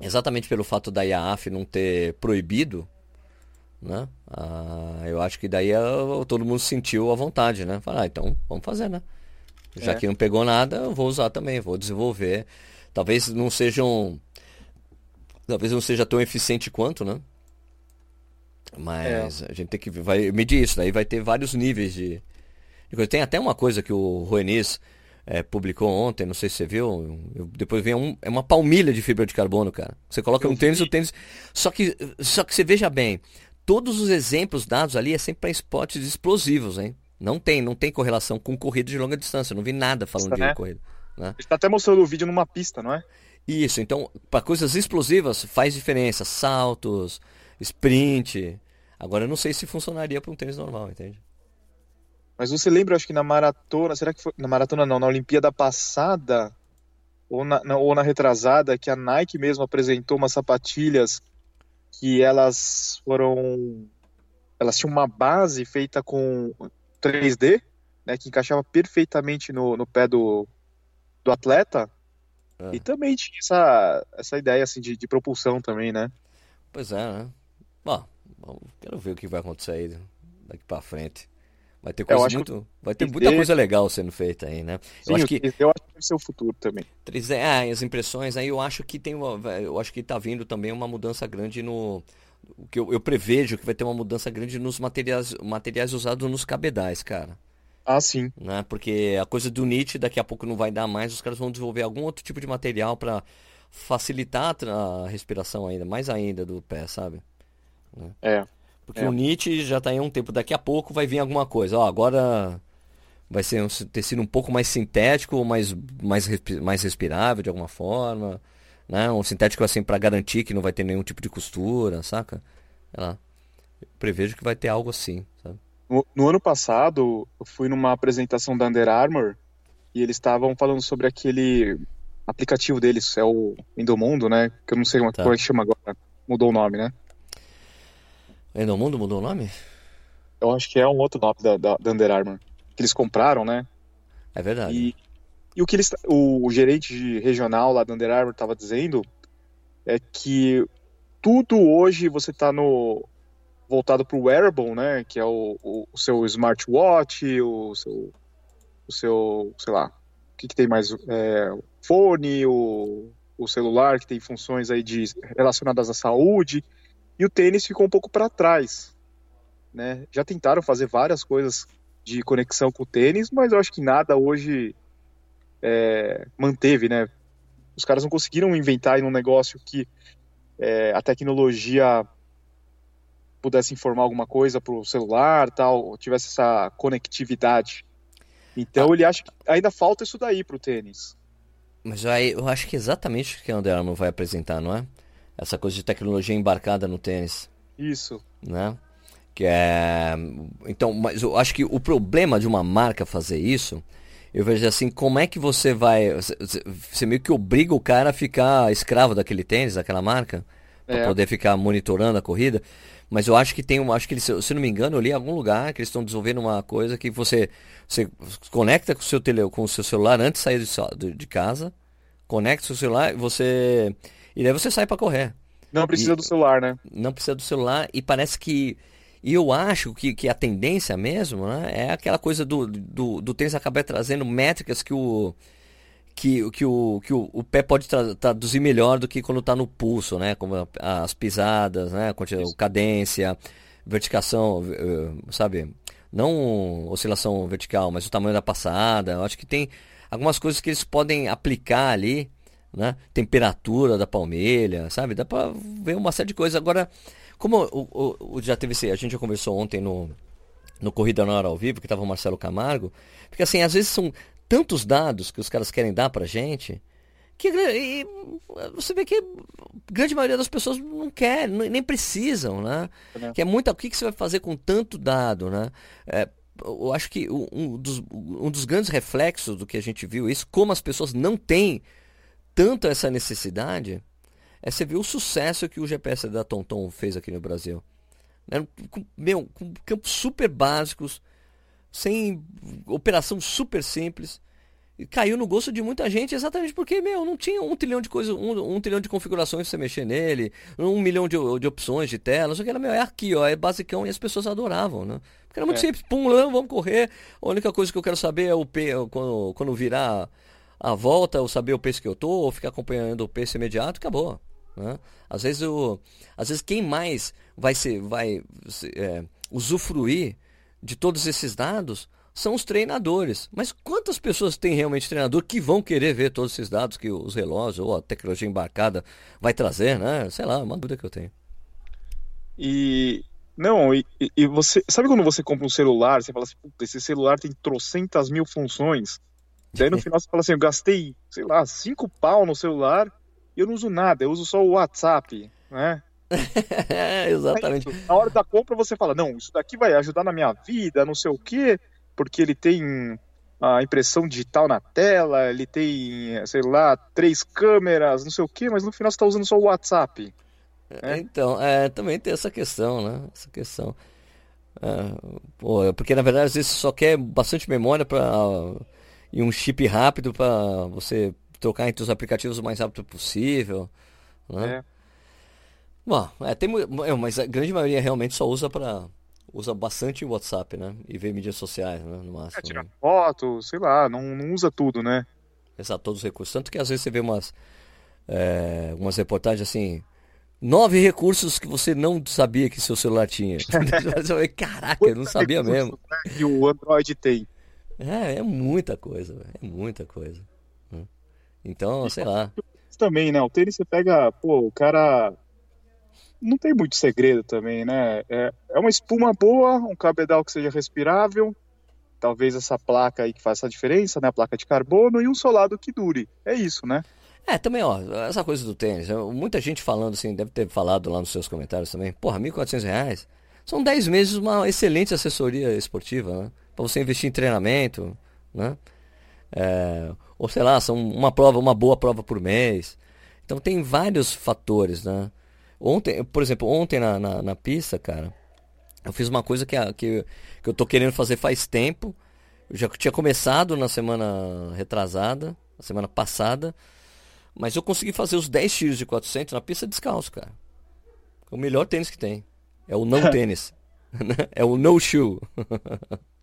exatamente pelo fato da IAAF não ter proibido né? Ah, eu acho que daí ah, todo mundo sentiu a vontade, né? Falar, ah, então vamos fazer, né? Já é. que não pegou nada, eu vou usar também, vou desenvolver. Talvez não sejam. Talvez não seja tão eficiente quanto, né? Mas é. a gente tem que vai medir isso, daí vai ter vários níveis de, de. Tem até uma coisa que o Ruenis é, publicou ontem, não sei se você viu. Eu, depois vem um, é uma palmilha de fibra de carbono, cara. Você coloca um tênis, o tênis. Só que, só que você veja bem, todos os exemplos dados ali é sempre para esportes explosivos, hein? Não tem, não tem correlação com corrida de longa distância. Eu não vi nada falando Isso, de né? corrida. Né? Está até mostrando o vídeo numa pista, não é? Isso, então, para coisas explosivas faz diferença. Saltos, sprint. Agora eu não sei se funcionaria para um tênis normal, entende? Mas você lembra, acho que na maratona, será que foi. Na maratona não, na Olimpíada passada, ou na, na, ou na retrasada, que a Nike mesmo apresentou umas sapatilhas que elas foram elas tinham uma base feita com 3D, né, que encaixava perfeitamente no, no pé do, do atleta. É. E também tinha essa, essa ideia assim, de, de propulsão também, né? Pois é, né? Bom, quero ver o que vai acontecer aí daqui para frente. Vai ter coisa muito, vai ter muita coisa legal sendo feita aí, né? Sim, eu acho que eu acho que vai ser o futuro também. 3D, ah, as impressões aí eu acho que tem uma, eu acho que tá vindo também uma mudança grande no o que eu, eu prevejo que vai ter uma mudança grande nos materiais materiais usados nos cabedais, cara. Ah, sim. Né? Porque a coisa do Nietzsche daqui a pouco não vai dar mais, os caras vão desenvolver algum outro tipo de material para facilitar a respiração ainda, mais ainda do pé, sabe? Né? É. Porque é. o Nietzsche já está em um tempo, daqui a pouco vai vir alguma coisa. Ó, agora vai ser um tecido um pouco mais sintético, mais, mais, mais respirável de alguma forma. Né? Um sintético assim para garantir que não vai ter nenhum tipo de costura, saca? Sei lá. Eu prevejo que vai ter algo assim, sabe? No, no, ano passado, eu fui numa apresentação da Under Armour e eles estavam falando sobre aquele aplicativo deles, é o Endomundo, né? Que eu não sei como, tá. como é que chama agora. Mudou o nome, né? Endomundo mudou o nome? Eu acho que é um outro nome da, da, da Under Armour. Que eles compraram, né? É verdade. E, e o que eles, o, o gerente regional lá da Under Armour estava dizendo é que tudo hoje você está no voltado para o wearable, né? Que é o, o, o, seu smartwatch, o seu, o seu, sei lá, o que, que tem mais? É, fone, o, o celular que tem funções aí de relacionadas à saúde e o tênis ficou um pouco para trás, né? Já tentaram fazer várias coisas de conexão com o tênis, mas eu acho que nada hoje é, manteve, né? Os caras não conseguiram inventar um negócio que é, a tecnologia pudesse informar alguma coisa para o celular, tal, tivesse essa conectividade. Então ah. ele acha que ainda falta isso daí para o tênis. Mas aí eu acho que é exatamente o que a Under Armour vai apresentar, não é? Essa coisa de tecnologia embarcada no tênis. Isso. Né? Que é... Então, mas eu acho que o problema de uma marca fazer isso, eu vejo assim, como é que você vai... Você meio que obriga o cara a ficar escravo daquele tênis, daquela marca, para é. poder ficar monitorando a corrida. Mas eu acho que tem um, acho que eles, se não me engano, eu li em algum lugar que eles estão desenvolvendo uma coisa que você, você conecta com o seu tele, com o seu celular antes de sair de, de casa, conecta o seu celular, você e daí você sai para correr. Não precisa e, do celular, né? Não precisa do celular e parece que e eu acho que, que a tendência mesmo né, é aquela coisa do, do, do tênis acabar trazendo métricas que o, que, que, o, que o, o pé pode tra traduzir melhor do que quando está no pulso, né? Como as pisadas, né? A cadência, verticação, eh, sabe? Não oscilação vertical, mas o tamanho da passada. Eu acho que tem algumas coisas que eles podem aplicar ali, né? Temperatura da palmilha, sabe? Dá para ver uma série de coisas. Agora, como o, o, já teve a gente já conversou ontem no no Corrida na Hora ao Vivo, que estava o Marcelo Camargo, porque assim, às vezes são tantos dados que os caras querem dar pra gente que e, você vê que a grande maioria das pessoas não quer, nem precisam, né? É. Que é muita. O que, que você vai fazer com tanto dado, né? É, eu acho que um dos, um dos grandes reflexos do que a gente viu isso, como as pessoas não têm tanto essa necessidade, é você ver o sucesso que o GPS da TomTom fez aqui no Brasil. Né? Meu, com campos super básicos, sem operação super simples. E caiu no gosto de muita gente exatamente porque, meu, não tinha um trilhão de coisas, um, um trilhão de configurações pra você mexer nele, um milhão de, de opções de tela, só que era, meu, é aqui, ó, é basicão e as pessoas adoravam, né? Porque era muito é. simples, pum, vamos correr. A única coisa que eu quero saber é o P, quando, quando virar a volta, eu saber o peso que eu tô, ou ficar acompanhando o peso imediato, acabou. Né? Às vezes o, às vezes quem mais vai ser, vai é, usufruir de todos esses dados são os treinadores. Mas quantas pessoas têm realmente treinador que vão querer ver todos esses dados que os relógios ou a tecnologia embarcada vai trazer, né? Sei lá, uma dúvida que eu tenho. E não, e, e você sabe quando você compra um celular, você fala assim, esse celular tem trocentas mil funções. Daí no final você fala assim, eu gastei, sei lá, cinco pau no celular e eu não uso nada, eu uso só o WhatsApp, né? Exatamente. na hora da compra você fala, não, isso daqui vai ajudar na minha vida, não sei o quê, porque ele tem a impressão digital na tela, ele tem, sei lá, três câmeras, não sei o quê, mas no final você está usando só o WhatsApp. Né? Então, é, também tem essa questão, né? Essa questão. É, pô, porque na verdade às vezes você só quer bastante memória para e um chip rápido para você trocar entre os aplicativos o mais rápido possível. Né? É. Bom, é, tem, é, mas a grande maioria realmente só usa para usa bastante o WhatsApp, né? E vê mídias sociais, né? No máximo. É, tirar né? foto, sei lá, não, não usa tudo, né? Exato, todos os recursos. Tanto que às vezes você vê umas, é, umas reportagens assim, nove recursos que você não sabia que seu celular tinha. Caraca, eu não sabia mesmo. Né, que o Android tem. É, é muita coisa, é muita coisa. Né? Então, sei lá. Também, né? O tênis você pega, pô, o cara não tem muito segredo também, né? É, é uma espuma boa, um cabedal que seja respirável, talvez essa placa aí que faça a diferença, né? A placa de carbono e um solado que dure. É isso, né? É, também, ó, essa coisa do tênis, muita gente falando assim, deve ter falado lá nos seus comentários também, porra, 1.400 reais são 10 meses uma excelente assessoria esportiva, né? Pra você investir em treinamento, né? É, ou sei lá, são uma prova, uma boa prova por mês. Então tem vários fatores, né? Ontem, por exemplo, ontem na, na, na pista, cara, eu fiz uma coisa que, que, que eu tô querendo fazer faz tempo. Eu já tinha começado na semana retrasada, na semana passada. Mas eu consegui fazer os 10 tiros de 400 na pista descalço, cara. É o melhor tênis que tem. É o não tênis. é o no shoe.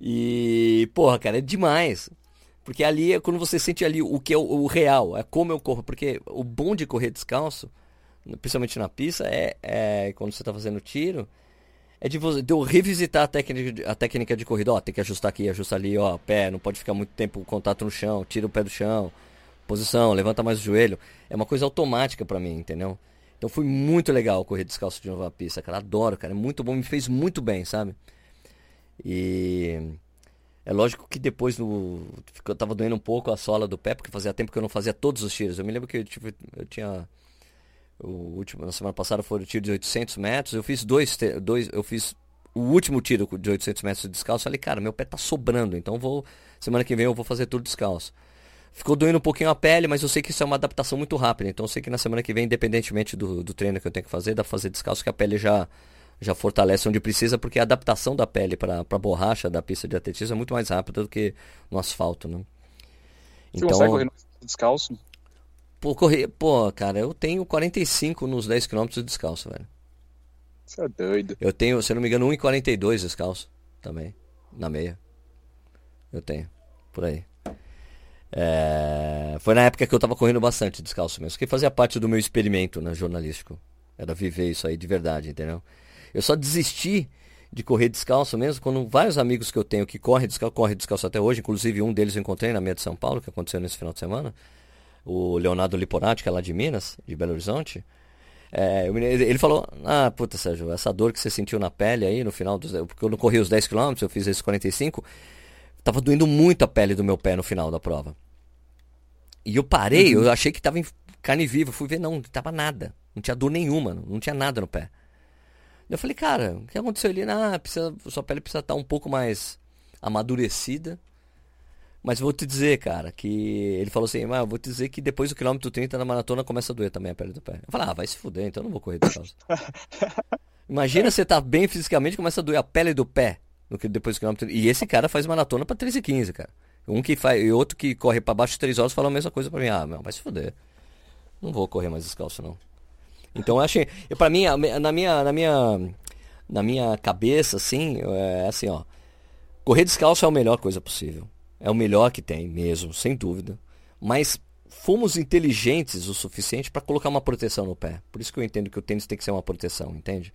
e, porra, cara, é demais. Porque ali é quando você sente ali o que é o, o real, é como eu corro. Porque o bom de correr descalço principalmente na pista, é, é quando você está fazendo tiro, é de, você, de eu revisitar a técnica, a técnica de corrida. Ó, tem que ajustar aqui, ajustar ali, ó, pé, não pode ficar muito tempo contato no chão, tira o pé do chão, posição, levanta mais o joelho. É uma coisa automática para mim, entendeu? Então foi muito legal correr descalço de novo na pista, cara. Adoro, cara. É muito bom, me fez muito bem, sabe? E é lógico que depois no, eu tava doendo um pouco a sola do pé, porque fazia tempo que eu não fazia todos os tiros. Eu me lembro que eu, eu tinha o último, na semana passada foi o tiro de 800 metros. Eu fiz dois, dois eu fiz o último tiro de 800 metros de descalço. Falei, cara, meu pé tá sobrando, então vou semana que vem eu vou fazer tudo descalço. Ficou doendo um pouquinho a pele, mas eu sei que isso é uma adaptação muito rápida. Então eu sei que na semana que vem, independentemente do, do treino que eu tenho que fazer, dá pra fazer descalço que a pele já já fortalece onde precisa, porque a adaptação da pele para a borracha da pista de atletismo é muito mais rápida do que no asfalto, né? Você então, consegue correr descalço? Pô, correr, pô, cara, eu tenho 45 nos 10 km descalço, velho. Você é doido. Eu tenho, se eu não me engano, 1,42 descalço também, na meia. Eu tenho, por aí. É... Foi na época que eu tava correndo bastante descalço mesmo, que fazia parte do meu experimento né, jornalístico. Era viver isso aí de verdade, entendeu? Eu só desisti de correr descalço mesmo, quando vários amigos que eu tenho que correm descalço, correm descalço até hoje, inclusive um deles eu encontrei na meia de São Paulo, que aconteceu nesse final de semana o Leonardo Liporati, que é lá de Minas, de Belo Horizonte. É, ele falou, ah, puta, Sérgio, essa dor que você sentiu na pele aí no final dos. Porque eu não corri os 10 km, eu fiz esses 45. Tava doendo muito a pele do meu pé no final da prova. E eu parei, uhum. eu achei que tava em carne viva. Fui ver, não, não tava nada. Não tinha dor nenhuma, não tinha nada no pé. Eu falei, cara, o que aconteceu ali? Ah, precisa, sua pele precisa estar um pouco mais amadurecida mas vou te dizer, cara, que ele falou assim, mas vou te dizer que depois do quilômetro 30 na maratona começa a doer também a pele do pé. Eu falei, ah, vai se fuder, então eu não vou correr descalço. Imagina você tá bem fisicamente começa a doer a pele do pé no que depois do quilômetro. E esse cara faz maratona pra 13 e 15, cara. Um que faz e outro que corre para baixo de 3 horas fala a mesma coisa para mim. Ah, meu, vai se fuder. Não vou correr mais descalço não. Então eu achei, para mim na minha na minha na minha cabeça assim, é assim, ó. Correr descalço é a melhor coisa possível. É o melhor que tem mesmo, sem dúvida. Mas fomos inteligentes o suficiente para colocar uma proteção no pé. Por isso que eu entendo que o tênis tem que ser uma proteção, entende?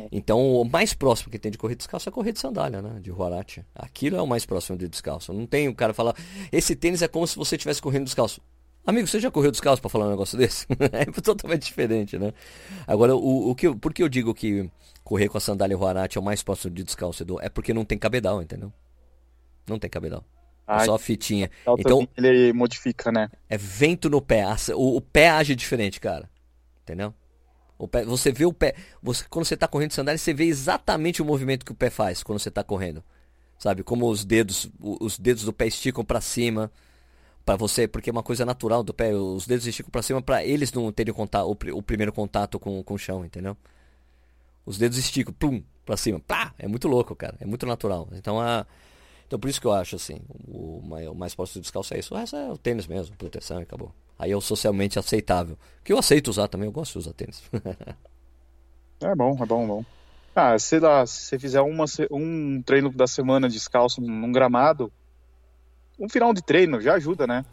É. Então, o mais próximo que tem de correr descalço é correr de sandália, né? De Huarache. Aquilo é o mais próximo de descalço. Não tem o cara falar, esse tênis é como se você estivesse correndo descalço. Amigo, você já correu descalço para falar um negócio desse? é totalmente diferente, né? Agora, o, o que, por que eu digo que correr com a sandália Huarache é o mais próximo de descalço, Edu? É porque não tem cabedal, entendeu? Não tem cabedal. Ah, só fitinha. Então, ele modifica, né? É vento no pé. O, o, pé age diferente, cara. Entendeu? O pé, você vê o pé. Você, quando você tá correndo de sandália, você vê exatamente o movimento que o pé faz quando você tá correndo. Sabe? Como os dedos, os dedos do pé esticam para cima. Para você, porque é uma coisa natural do pé, os dedos esticam para cima para eles não terem contato, o, o, primeiro contato com, com o chão, entendeu? Os dedos esticam, plum, pra cima. Pá! É muito louco, cara. É muito natural. Então, a... então por isso que eu acho assim, o o mais próximo descalço é isso. O resto é o tênis mesmo, proteção e acabou. Aí é o socialmente aceitável. Que eu aceito usar também, eu gosto de usar tênis. é bom, é bom, é bom. Ah, sei lá, se você fizer uma, um treino da semana descalço num gramado, um final de treino já ajuda, né?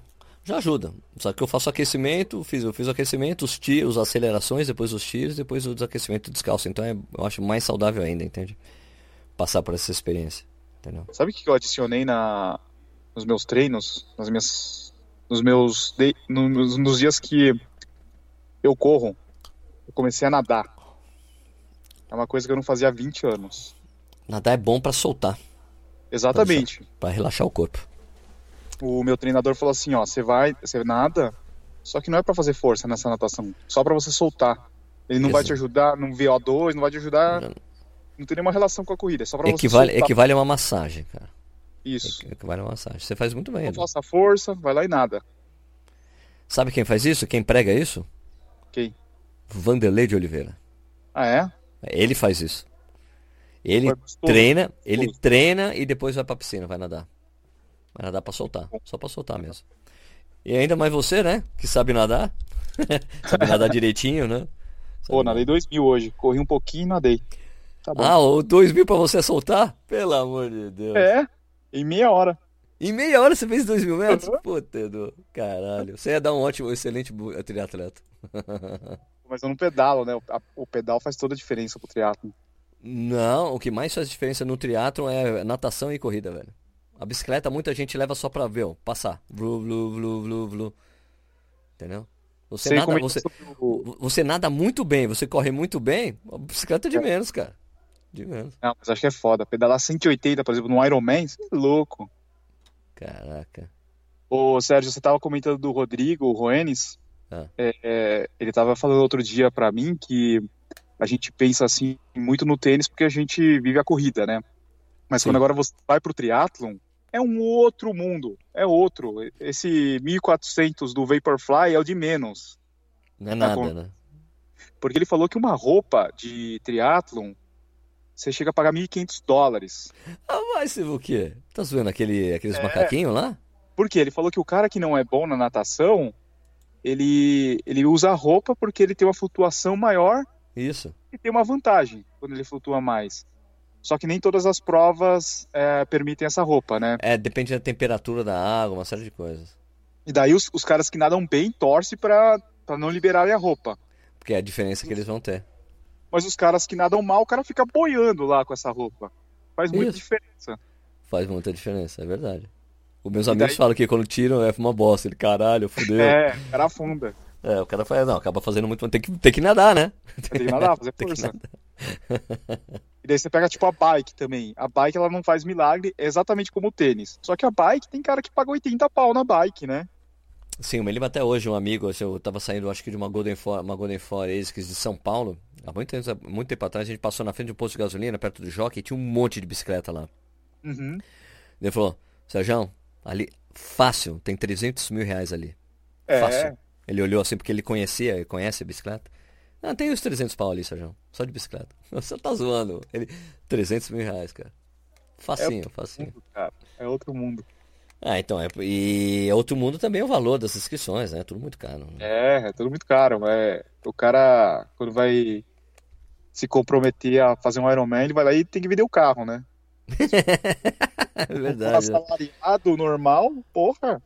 Já ajuda. Só que eu faço aquecimento, fiz, eu fiz o aquecimento, os tiros, as acelerações, depois os tiros, depois o desaquecimento descalço. Então é, eu acho mais saudável ainda, entende? Passar por essa experiência. Entendeu? Sabe o que eu adicionei na, nos meus treinos, nas minhas, nos meus, de, nos, nos dias que eu corro, eu comecei a nadar. É uma coisa que eu não fazia há 20 anos. Nadar é bom para soltar. Exatamente. Para relaxar o corpo. O meu treinador falou assim, ó, você vai, você nada, só que não é para fazer força nessa natação, só para você soltar. Ele não Exato. vai te ajudar no VO2, não vai te ajudar, não, não tem nenhuma relação com a corrida, é só para você soltar. Equivale a uma massagem, cara. Isso. Equivale a uma massagem. Você faz muito bem. Não faça força, vai lá e nada. Sabe quem faz isso? Quem prega isso? Quem? Vanderlei de Oliveira. Ah, é? Ele faz isso. Ele treina, ele treina e depois vai pra piscina, vai nadar. Vai nadar pra soltar. Só pra soltar mesmo. E ainda mais você, né? Que sabe nadar. sabe nadar direitinho, né? Sabe Pô, nadei 2 mil hoje. Corri um pouquinho e nadei. Tá ah, o 2 mil pra você soltar? Pelo amor de Deus. É, em meia hora. Em meia hora você fez 2 mil metros? Uhum. Puta do caralho. Você ia dar um ótimo, excelente triatleta. Mas eu não pedalo, né? O pedal faz toda a diferença pro triatlo. Não, o que mais faz diferença no triatlo é natação e corrida, velho. A bicicleta muita gente leva só pra ver, ó, passar. Vlu, vlu, vlu, vlu, vlu. Entendeu? Você nada, é você, você nada muito bem, você corre muito bem, a bicicleta é de é. menos, cara. De menos. Não, mas acho que é foda. Pedalar 180, por exemplo, no Ironman, você é louco. Caraca. Ô, Sérgio, você tava comentando do Rodrigo, o Roenis. Ah. É, é, ele estava falando outro dia para mim que a gente pensa assim muito no tênis porque a gente vive a corrida, né? Mas Sim. quando agora você vai pro triatlon, é um outro mundo, é outro. Esse 1400 do Vaporfly é o de menos. Não é nada, tá né? Porque ele falou que uma roupa de triatlon você chega a pagar 1.500 dólares. Ah, mas o quê? Tá zoando aquele, aqueles é. macaquinhos lá? Porque ele falou que o cara que não é bom na natação, ele, ele usa a roupa porque ele tem uma flutuação maior. Isso. E tem uma vantagem quando ele flutua mais. Só que nem todas as provas é, permitem essa roupa, né? É, depende da temperatura da água, uma série de coisas. E daí os, os caras que nadam bem torcem para não liberarem a roupa. Porque é a diferença que eles vão ter. Mas os caras que nadam mal, o cara fica boiando lá com essa roupa. Faz muita diferença. Faz muita diferença, é verdade. Os meus amigos daí... falam que quando tiram é uma bosta. Ele, caralho, fudeu. É, o cara afunda. É, o cara faz, não, acaba fazendo muito, tem que, tem que nadar, né? Tem que nadar, fazer força. e daí você pega tipo a bike também. A bike ela não faz milagre exatamente como o tênis. Só que a bike tem cara que paga 80 pau na bike, né? Sim, eu me lembro até hoje, um amigo, assim, eu tava saindo, acho que de uma Golden For, uma Golden Forest de São Paulo. Há muito tempo, muito tempo atrás, a gente passou na frente de um posto de gasolina, perto do Jockey, e tinha um monte de bicicleta lá. Uhum. Ele falou, Sérgio, ali, fácil, tem 300 mil reais ali. É. Fácil. Ele olhou assim porque ele conhecia, conhece a bicicleta. Não, tem os 300 pau ali, Sérgio. Só de bicicleta. Você tá zoando. Ele, 300 mil reais, cara. Facinho, é facinho. Mundo, cara. É outro mundo. Ah, então, é, e é outro mundo também o valor das inscrições, né? É tudo muito caro. Né? É, é tudo muito caro. É, o cara, quando vai se comprometer a fazer um Ironman, ele vai lá e tem que vender o carro, né? é verdade. Um assalariado normal, porra.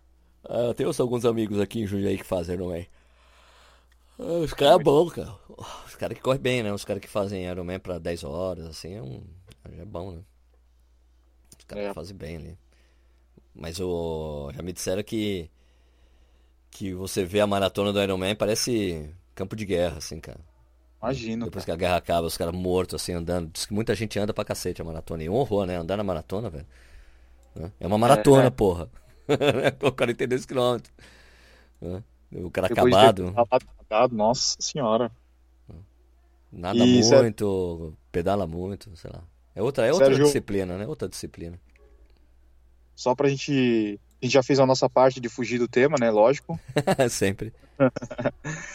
Ah, eu tenho alguns amigos aqui em Jundiaí que fazem Ironman. Os caras é bom, cara. Os caras que correm bem, né? Os caras que fazem Ironman pra 10 horas, assim, é um. É bom, né? Os caras é. fazem bem ali. Mas o. Já me disseram que. Que você vê a maratona do Ironman parece campo de guerra, assim, cara. Imagino. Depois cara. que a guerra acaba, os caras mortos, assim, andando. Diz que muita gente anda pra cacete a maratona. E um horror, né? Andar na maratona, velho. Né? É uma maratona, é, é. porra. o 42 km. Né? O cara Depois acabado. De. Nossa senhora. Nada e muito, pedala muito, sei lá. É outra, é outra Sérgio... disciplina, né? Outra disciplina. Só pra gente. A gente já fez a nossa parte de fugir do tema, né? Lógico. Sempre.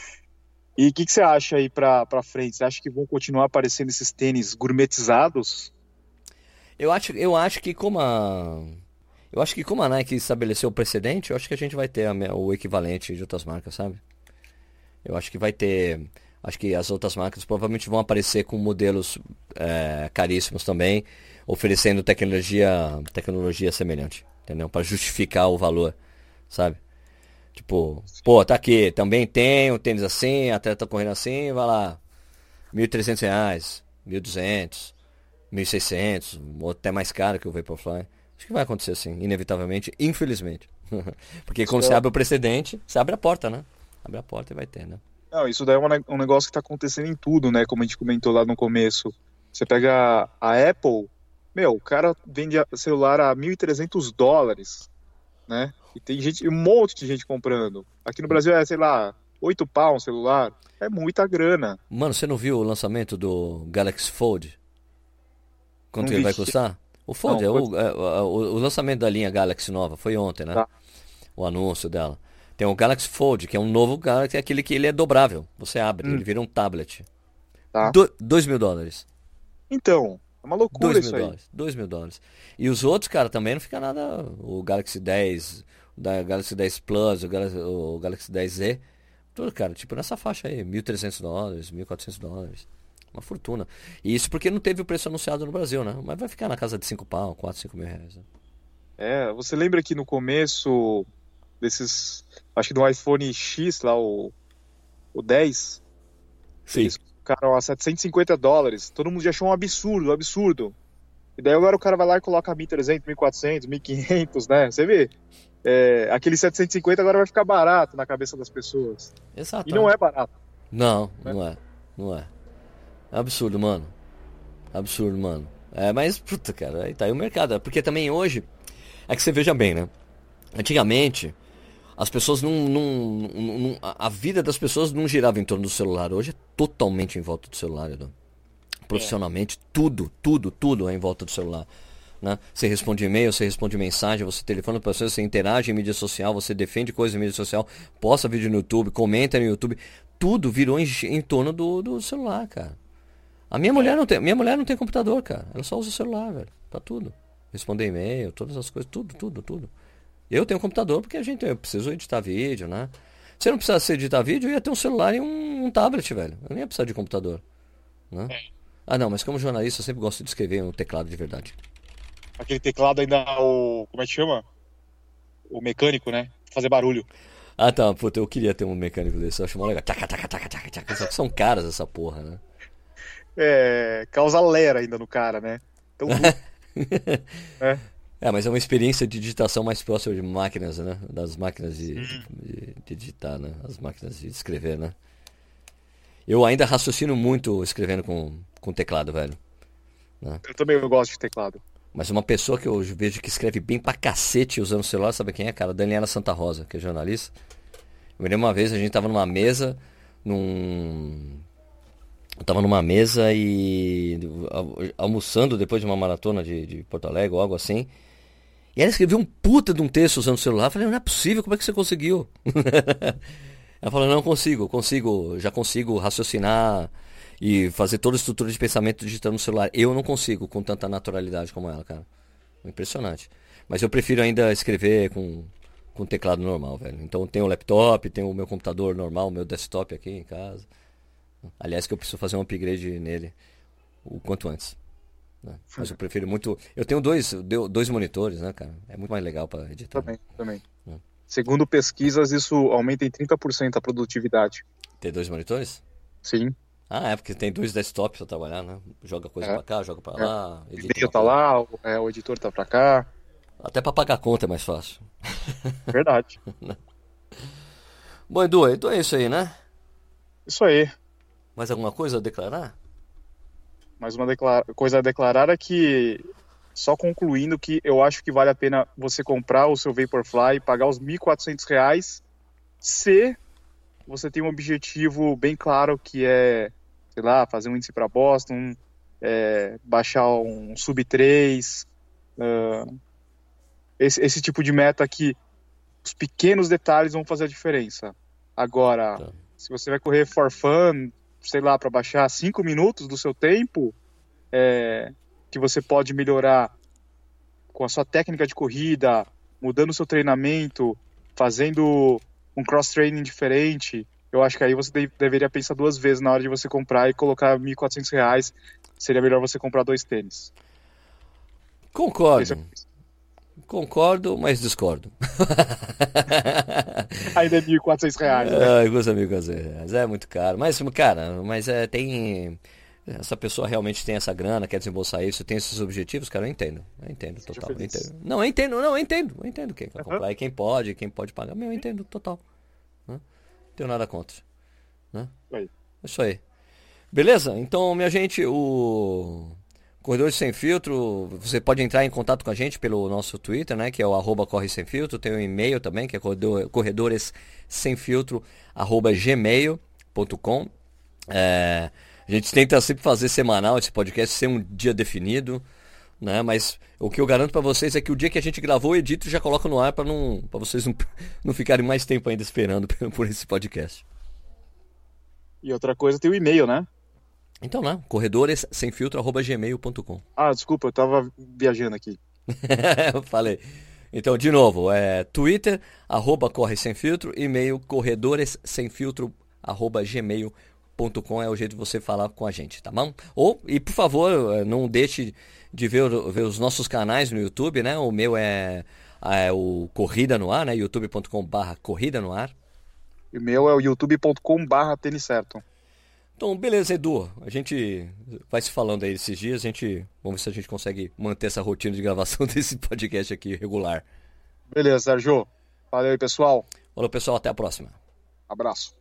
E o que, que, você acha aí pra, pra frente? Você acha que vão continuar aparecendo esses tênis gourmetizados? Eu acho, eu acho que como a. Eu acho que como a Nike estabeleceu o precedente, eu acho que a gente vai ter a, o equivalente de outras marcas, sabe? Eu acho que vai ter. Acho que as outras marcas provavelmente vão aparecer com modelos é, caríssimos também, oferecendo tecnologia, tecnologia semelhante, entendeu? Para justificar o valor, sabe? Tipo, pô, tá aqui, também tem um tênis assim, atleta correndo assim, vai lá, 1.300 reais, 1.200, 1.600, ou até mais caro que o Vaporfly. Acho que vai acontecer assim, inevitavelmente, infelizmente. Porque quando você abre o precedente, você abre a porta, né? Abre a porta e vai ter, né? Não, isso daí é um negócio que está acontecendo em tudo, né? Como a gente comentou lá no começo. Você pega a Apple, meu, o cara vende celular a 1.300 dólares, né? E tem gente, um monte de gente comprando. Aqui no Brasil é, sei lá, 8 pau um celular. É muita grana. Mano, você não viu o lançamento do Galaxy Fold? Quanto ele vai custar? O Fold, não, é, o, é, o, o, lançamento da linha Galaxy nova, foi ontem, né? Tá. O anúncio dela. Tem o Galaxy Fold, que é um novo Galaxy, é aquele que ele é dobrável. Você abre, hum. ele vira um tablet. Tá. 2 mil dólares. Então, é uma loucura dois isso mil aí. Dólares, 2 mil dólares. E os outros, cara, também não fica nada. O Galaxy 10, o da Galaxy 10 Plus, o Galaxy, o Galaxy 10Z. Tudo, cara, tipo nessa faixa aí, 1.300 dólares, 1.400 dólares. Uma fortuna. E isso porque não teve o preço anunciado no Brasil, né? Mas vai ficar na casa de 5 pau, 4, 5 mil reais. Né? É, você lembra que no começo desses. Acho que do iPhone X lá, o, o 10. Sim. Eles colocaram a 750 dólares. Todo mundo já achou um absurdo, um absurdo. E daí agora o cara vai lá e coloca 1.300, 1.400, 1.500, né? Você vê? É, aquele 750 agora vai ficar barato na cabeça das pessoas. Exato. E não é barato. Não, né? não é. Não é. Absurdo, mano. Absurdo, mano. É, mas, puta, cara, aí tá aí o mercado. Porque também hoje, é que você veja bem, né? Antigamente, as pessoas não, não, não, A vida das pessoas não girava em torno do celular. Hoje é totalmente em volta do celular, Edu. Profissionalmente, é. tudo, tudo, tudo é em volta do celular. Né? Você responde e-mail, você responde mensagem, você telefona para pessoas, você interage em mídia social, você defende coisas em mídia social, posta vídeo no YouTube, comenta no YouTube. Tudo virou em, em torno do, do celular, cara. A minha mulher não tem, minha mulher não tem computador, cara. Ela só usa o celular, velho. Tá tudo. Responder e-mail, todas as coisas, tudo, tudo, tudo. Eu tenho computador porque a gente eu preciso editar vídeo, né? Se eu não precisasse editar vídeo, eu ia ter um celular e um, um tablet, velho. Eu nem ia precisar de computador. Né? É. Ah, não, mas como jornalista, eu sempre gosto de escrever um teclado de verdade. Aquele teclado ainda, o. Como é que chama? O mecânico, né? Fazer barulho. Ah, tá. Puta, eu queria ter um mecânico desse. Eu acho mó legal. Taca, taca, taca, taca, taca. Só que são caras essa porra, né? É. Causa lera ainda no cara, né? Então. é. É, mas é uma experiência de digitação mais próxima de máquinas, né? Das máquinas de, de, de, digitar, né? As máquinas de escrever, né? Eu ainda raciocino muito escrevendo com, com teclado, velho. Né? Eu também gosto de teclado. Mas uma pessoa que eu vejo que escreve bem pra cacete usando o celular, sabe quem é, cara? Daniela Santa Rosa, que é jornalista. Eu me lembro uma vez, a gente tava numa mesa, num... Eu tava numa mesa e almoçando depois de uma maratona de, de Porto Alegre ou algo assim. E ela escreveu um puta de um texto usando o celular. Eu falei, não é possível, como é que você conseguiu? ela falou, não consigo, consigo, já consigo raciocinar e fazer toda a estrutura de pensamento digitando no celular. Eu não consigo com tanta naturalidade como ela, cara. Impressionante. Mas eu prefiro ainda escrever com, com teclado normal, velho. Então tenho o laptop, tenho o meu computador normal, o meu desktop aqui em casa. Aliás, que eu preciso fazer um upgrade nele o quanto antes. Né? Mas eu prefiro muito. Eu tenho dois, dois monitores, né, cara? É muito mais legal para editar. Também, também. É. Segundo pesquisas, isso aumenta em 30% a produtividade. Ter dois monitores? Sim. Ah, é porque tem dois desktops para trabalhar, né? Joga coisa é. para cá, joga para é. lá. O vídeo tá lá, o, é, o editor tá para cá. Até para pagar conta é mais fácil. Verdade. Bom, Edu, então é isso aí, né? Isso aí. Mais alguma coisa a declarar? Mais uma declara... coisa a declarar é que, só concluindo que eu acho que vale a pena você comprar o seu Vaporfly e pagar os R$ 1.400 se você tem um objetivo bem claro que é, sei lá, fazer um índice para Boston, é, baixar um sub 3, uh, esse, esse tipo de meta que os pequenos detalhes vão fazer a diferença. Agora, tá. Se você vai correr for fun, sei lá, para baixar cinco minutos do seu tempo, é, que você pode melhorar com a sua técnica de corrida, mudando o seu treinamento, fazendo um cross-training diferente, eu acho que aí você deveria pensar duas vezes na hora de você comprar e colocar R$ 1.400. Seria melhor você comprar dois tênis. Concordo. É... Concordo, mas discordo. Ainda é R$ 1.400. Né? Ah, custa R$ 1.400. É muito caro. Mas, cara, mas é, tem essa pessoa realmente tem essa grana, quer desembolsar isso, tem esses objetivos, cara, eu entendo. Eu entendo, total. Eu entendo. Não, eu entendo, não, eu entendo, eu entendo quem quer comprar e quem pode, quem pode pagar. Meu, eu entendo, total. Né? Não tenho nada contra. Né? É isso aí. Beleza? Então, minha gente, o Corredores Sem Filtro, você pode entrar em contato com a gente pelo nosso Twitter, né? Que é o arroba Corre Sem Filtro. Tem um e-mail também, que é corredores sem filtro, arroba gmail.com. É, a gente tenta sempre fazer semanal esse podcast, ser um dia definido, né? Mas o que eu garanto para vocês é que o dia que a gente gravou, o edito já coloca no ar para não, para vocês não, não ficarem mais tempo ainda esperando por esse podcast. E outra coisa, tem o e-mail, né? Então, né? Corredores sem filtro@gmail.com. Ah, desculpa, eu tava viajando aqui. eu falei. Então, de novo, é Twitter, arroba corre sem filtro, e-mail corredores sem filtro, arroba gmail.com com é o jeito de você falar com a gente, tá bom? Ou, e por favor, eh, não deixe de ver, ver os nossos canais no YouTube, né? O meu é, é o Corrida no Ar, né? youtube.com barra Corrida no Ar. E o meu é o youtube.com barra Tênis Certo. Então, beleza, Edu. A gente vai se falando aí esses dias. A gente, vamos ver se a gente consegue manter essa rotina de gravação desse podcast aqui regular. Beleza, Sérgio. Valeu aí, pessoal. Valeu, pessoal. Até a próxima. Abraço.